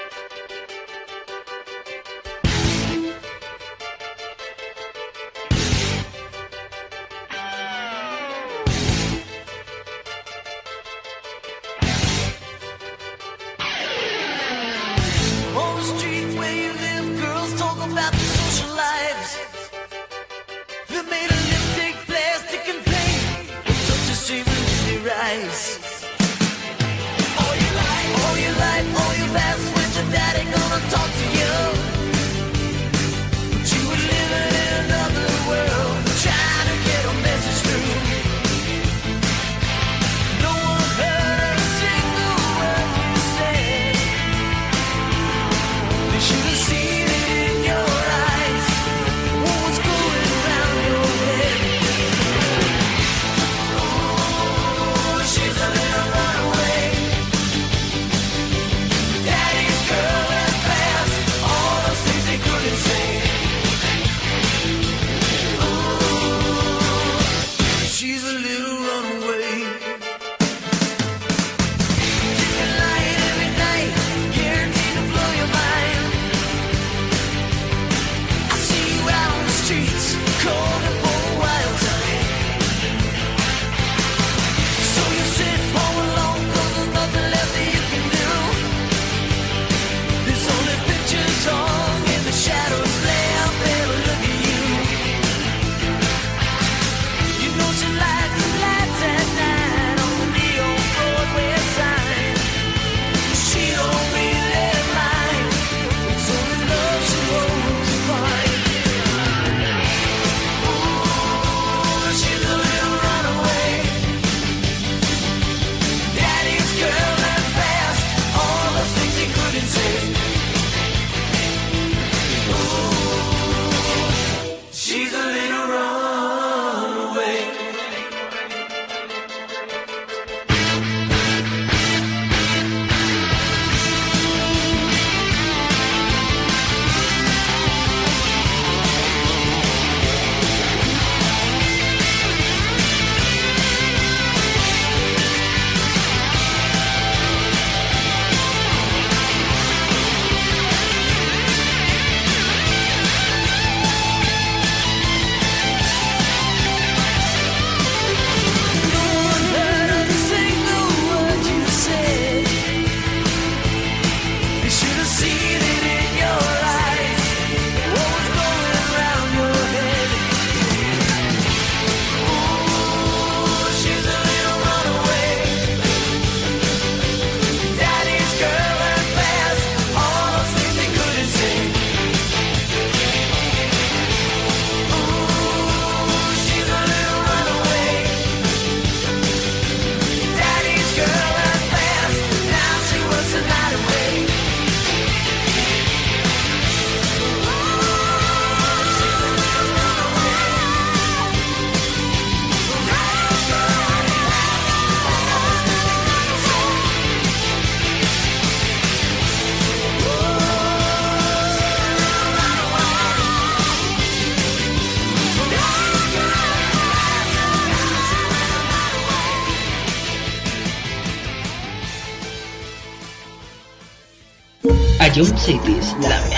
Speaker 7: John Cities,
Speaker 4: la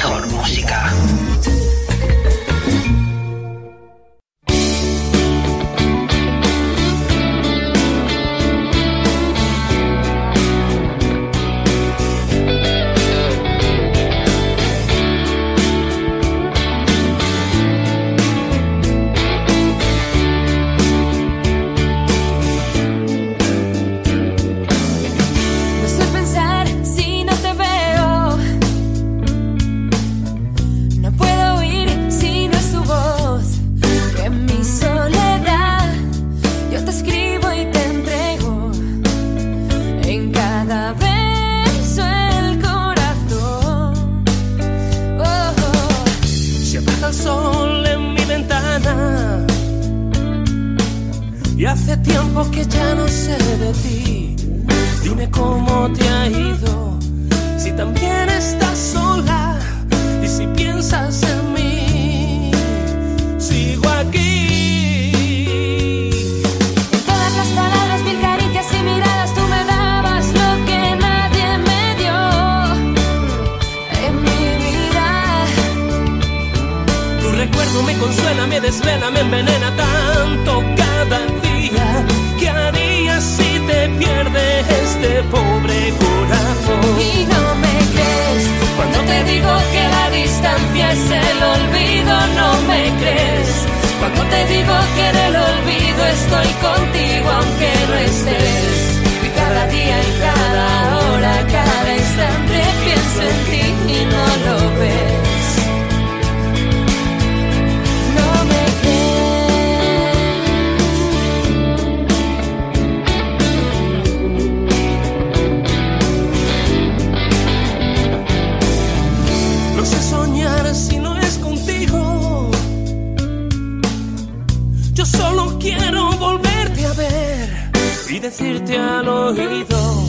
Speaker 29: decirte al oído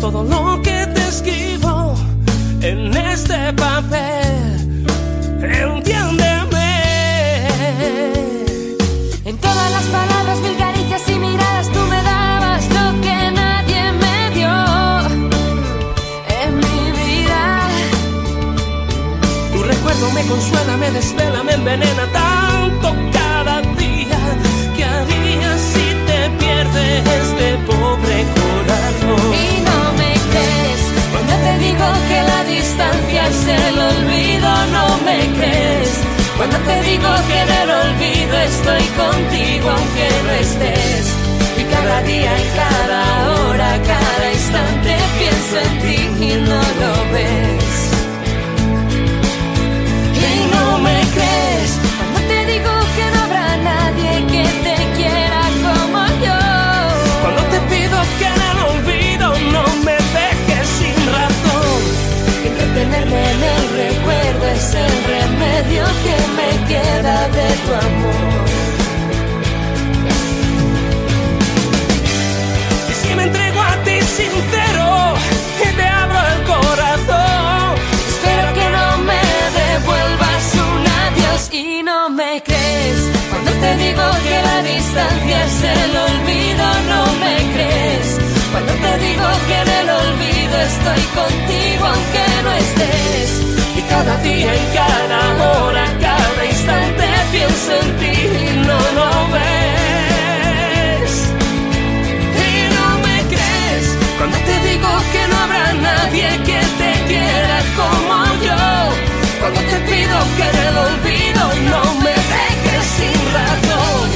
Speaker 29: todo lo que te escribo en este papel. Entiéndeme.
Speaker 4: En todas las palabras, mil caricias y miradas, tú me dabas lo que nadie me dio en mi vida.
Speaker 29: Tu recuerdo me consuela, me desvela, me envenena
Speaker 4: el olvido, no me crees. Cuando te digo que en el olvido estoy contigo aunque no estés. Y cada día y cada hora, cada instante pienso en ti y no lo ves. Y no me crees es el remedio que me queda de tu amor.
Speaker 29: Y si me entrego a ti sincero y te abro el corazón,
Speaker 4: Espero que no me devuelvas un adiós y no me crees. Cuando te digo que la distancia es el olvido, no me crees. Cuando te digo que en el olvido estoy contigo aunque no estés.
Speaker 29: Y cada día y cada hora, cada instante pienso en ti y no lo ves. Y no me crees
Speaker 4: Cuando te digo que no habrá nadie que te quiera como yo.
Speaker 29: Cuando te pido que el olvido no me dejes sin razón.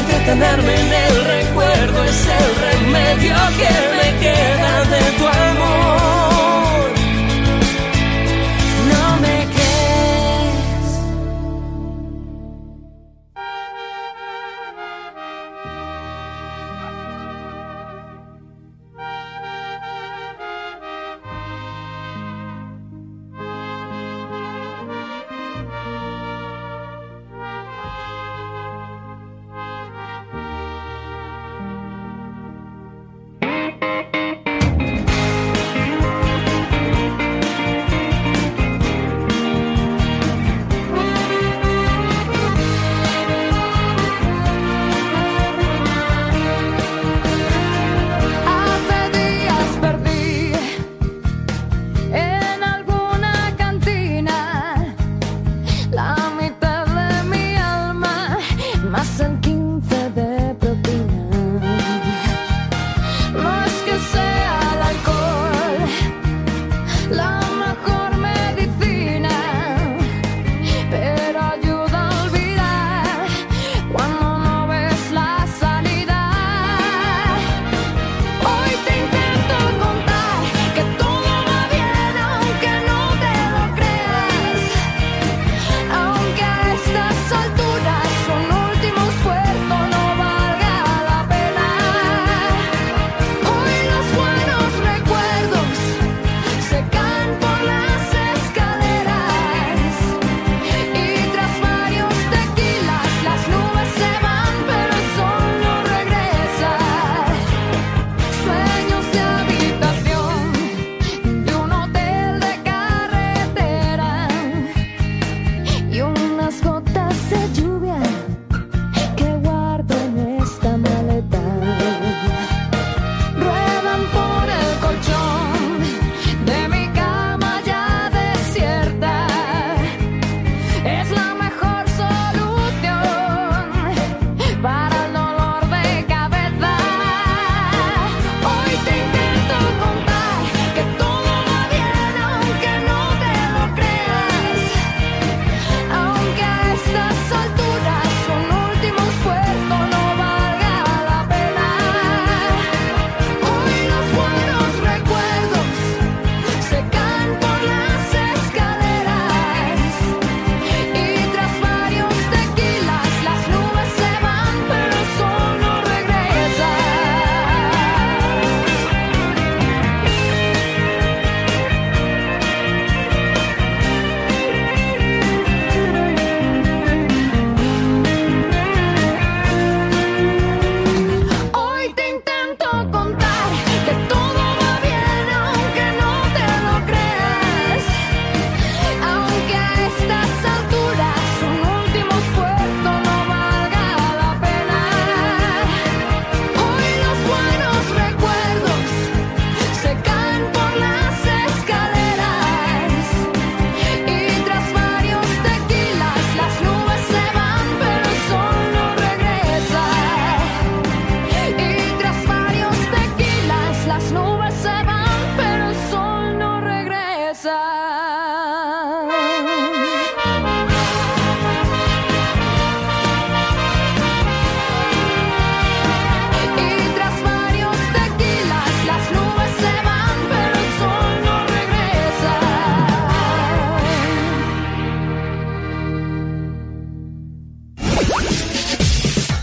Speaker 29: Entretenerme en el recuerdo es el remedio que me queda de tu amor.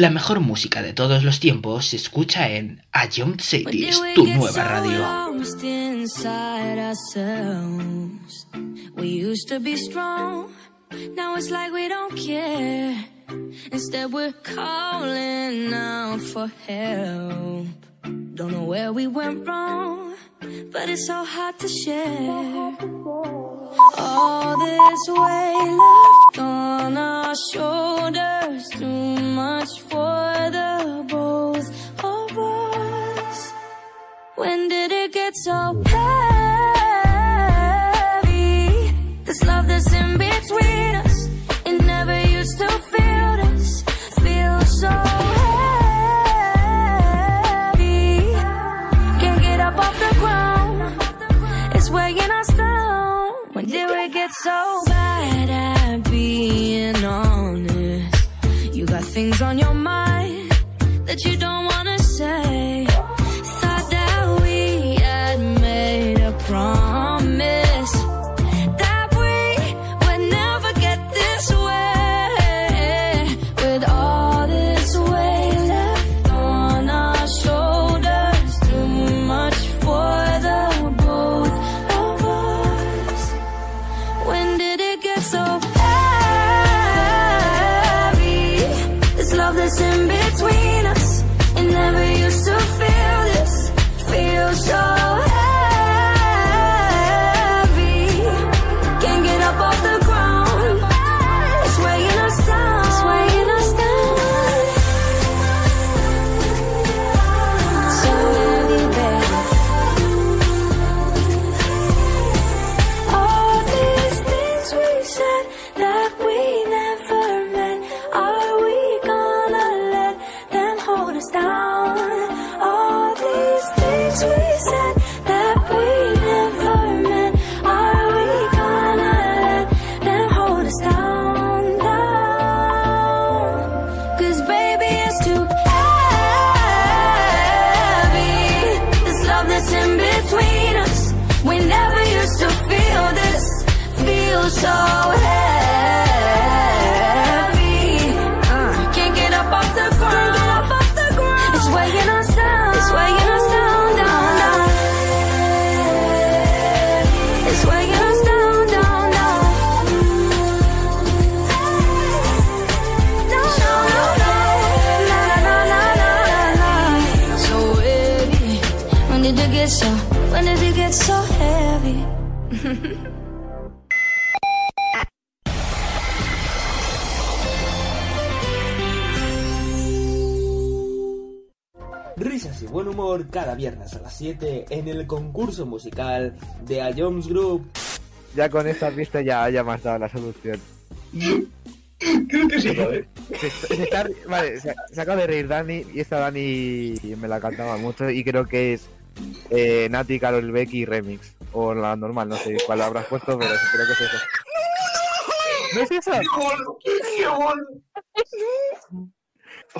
Speaker 7: La mejor música de todos los tiempos se escucha en A Young Cities, tu nueva radio.
Speaker 30: We used to be strong. Now it's like we don't care. Instead, we're calling out for help. Don't know where we went wrong, but it's so hard to share. All this weight left on our shoulders, too much so heavy? This love that's in between us, it never used to feel this, feel so heavy. Can't get up off the ground, it's weighing us down. When did we get so bad at being honest? You got things on your mind that you don't wanna
Speaker 9: viernes a las 7 en el concurso musical de A Jones Group.
Speaker 12: Ya con esta pista ya, ya me has dado la solución.
Speaker 13: Creo que sí.
Speaker 12: Se, se está- vale, se, se acaba de reír Dani y esta Dani me la cantaba mucho y creo que es eh, Nati, Carol Becky Remix. O la normal, no sé cuál habrás puesto, pero creo que es eso. ¿No es eso?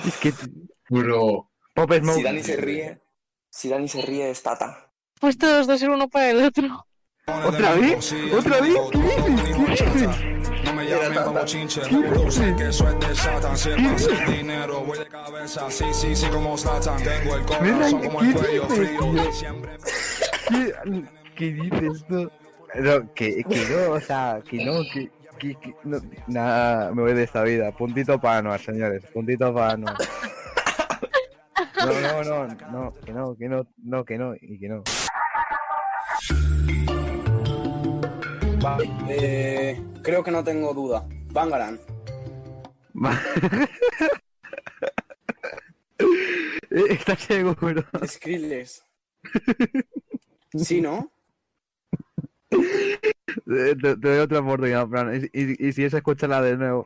Speaker 12: Es que...
Speaker 13: Bro.
Speaker 12: Pop Smoke.
Speaker 14: Si Dani se ríe, si Dani se ríe es Tata.
Speaker 31: Pues todos dos ser uno para el otro.
Speaker 12: ¿Otra vez? ¿Otra vez? ¿Qué dices? ¿Qué dices?
Speaker 16: No
Speaker 12: ¿Qué, ¿Qué dices tú? No, que, que no, o sea, que no, que, que, que- no, nada, me voy de esta vida. Puntito para Anuar, señores, puntito para Anuar. No, no, no, no, que no, que no, no, que no, y que no.
Speaker 17: Vale, eh, creo que no tengo duda. Bangaran.
Speaker 12: ¿Estás seguro?
Speaker 17: Skrillex. Sí, ¿no?
Speaker 12: Te, te doy otra oportunidad, Fran, y, y- y si es, escúchala de nuevo.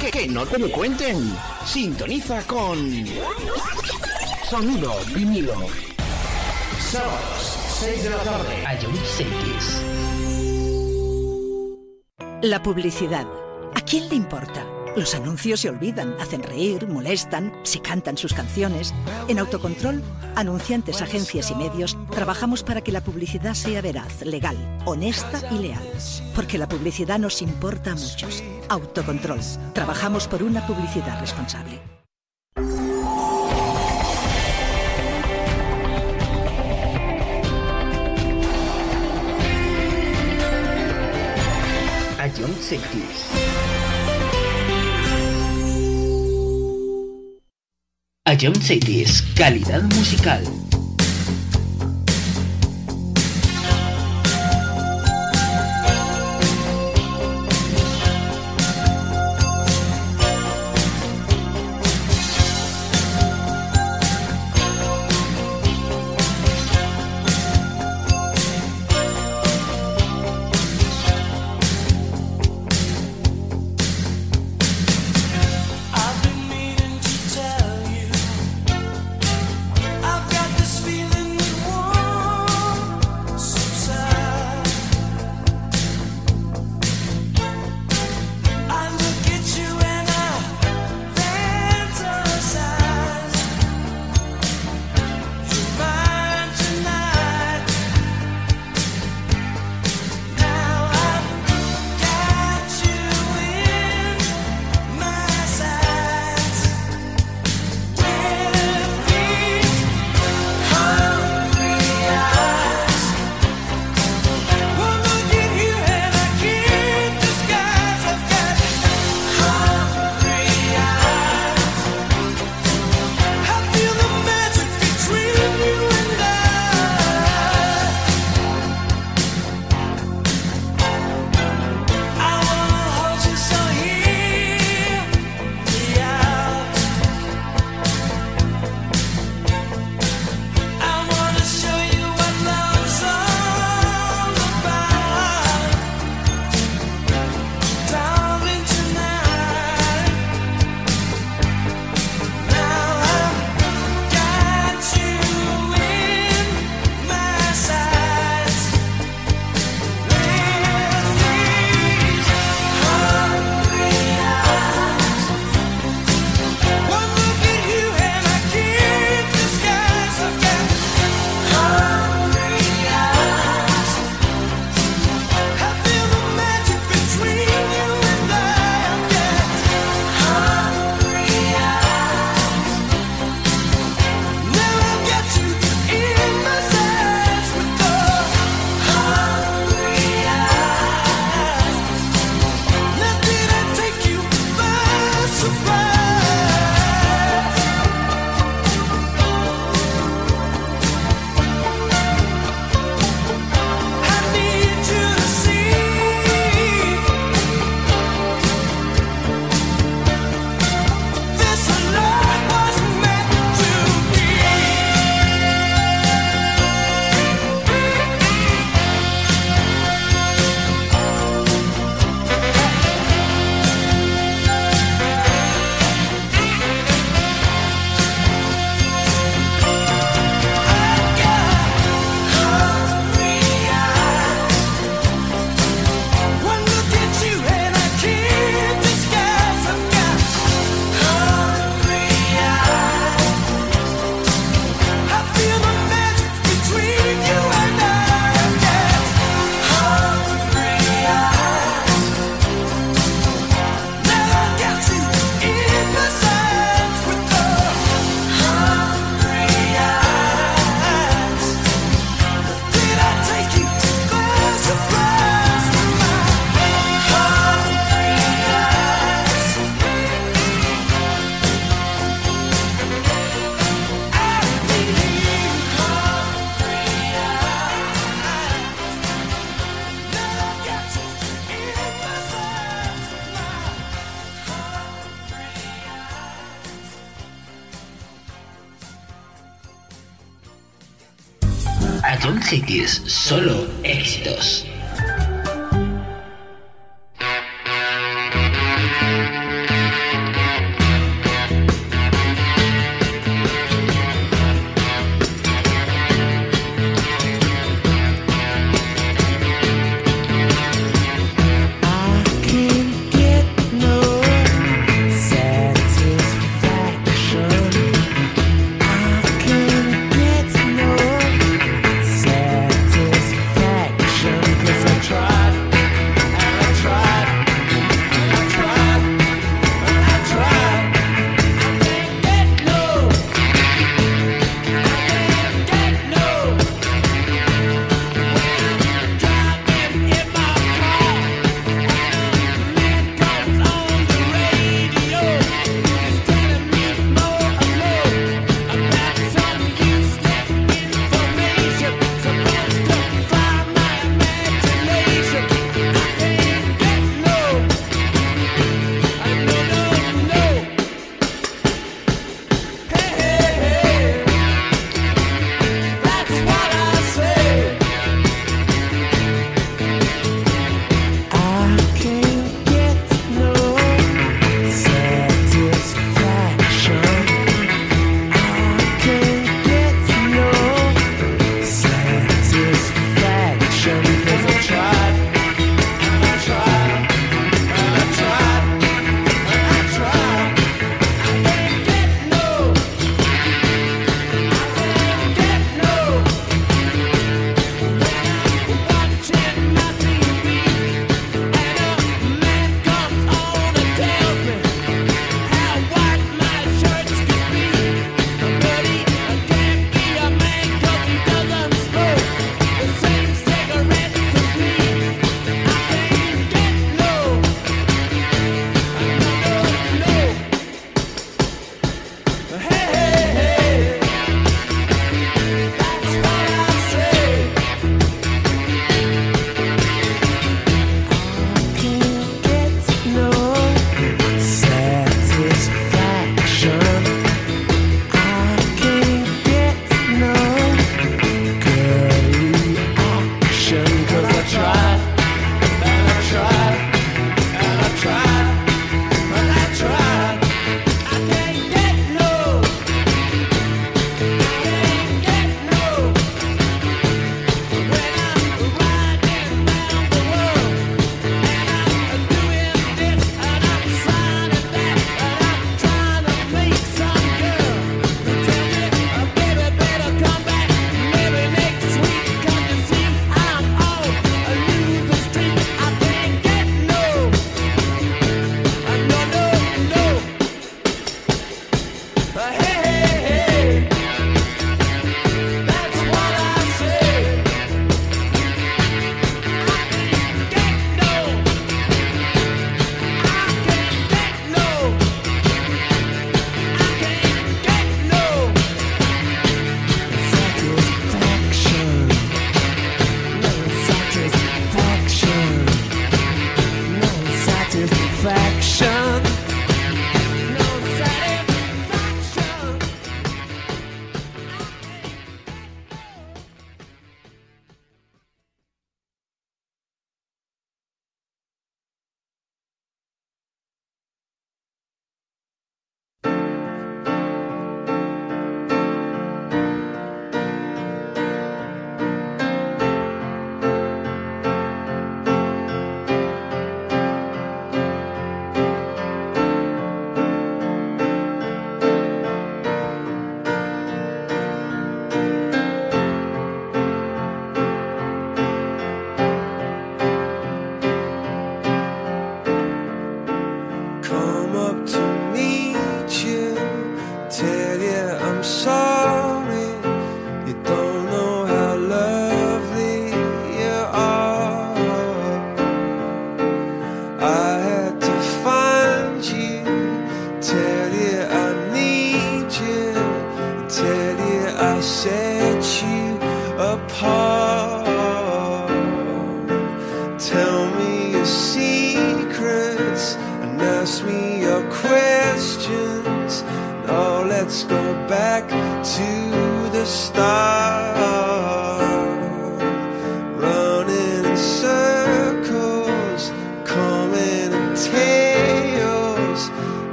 Speaker 18: Que, que, no te lo cuenten. Sintoniza con Sonido vinilo. Sábados, 6 de la tarde.
Speaker 7: Cities.
Speaker 19: La publicidad. ¿A quién le importa? Los anuncios se olvidan, hacen reír, molestan, se cantan sus canciones. En Autocontrol, anunciantes, agencias y medios, trabajamos para que la publicidad sea veraz, legal, honesta y leal. Porque la publicidad nos importa a muchos. Autocontrol. Trabajamos por una publicidad responsable.
Speaker 7: Ion Cities. Ion Cities, calidad musical.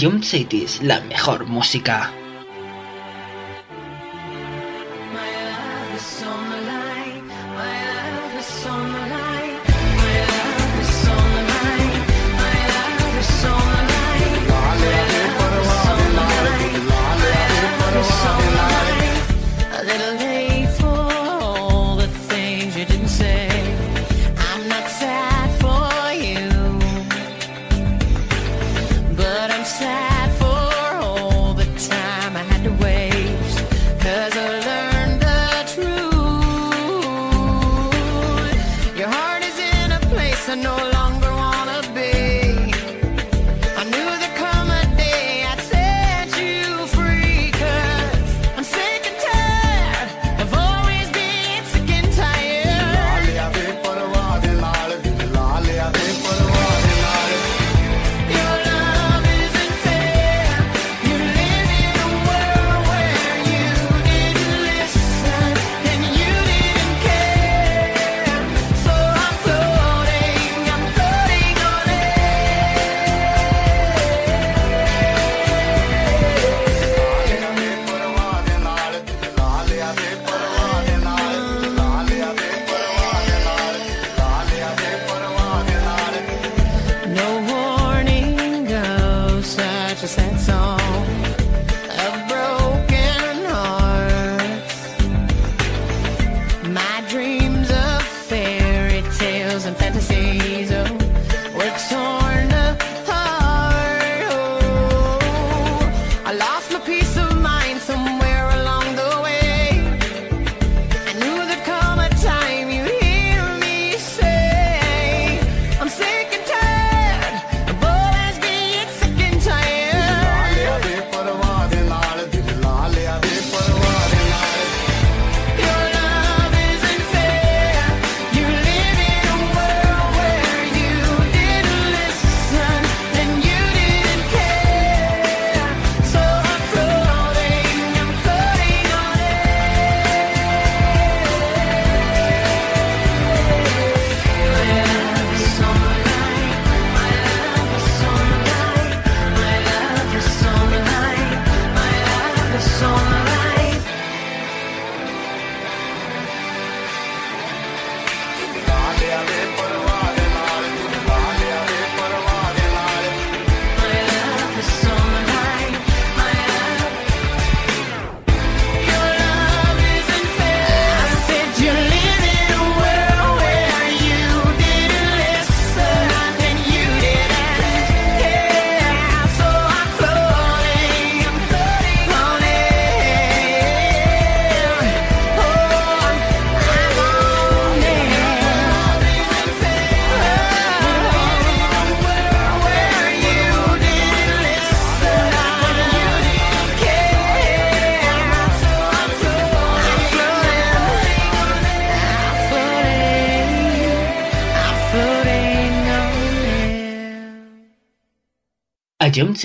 Speaker 32: Jump Cities, la mejor música.
Speaker 7: A
Speaker 32: Jump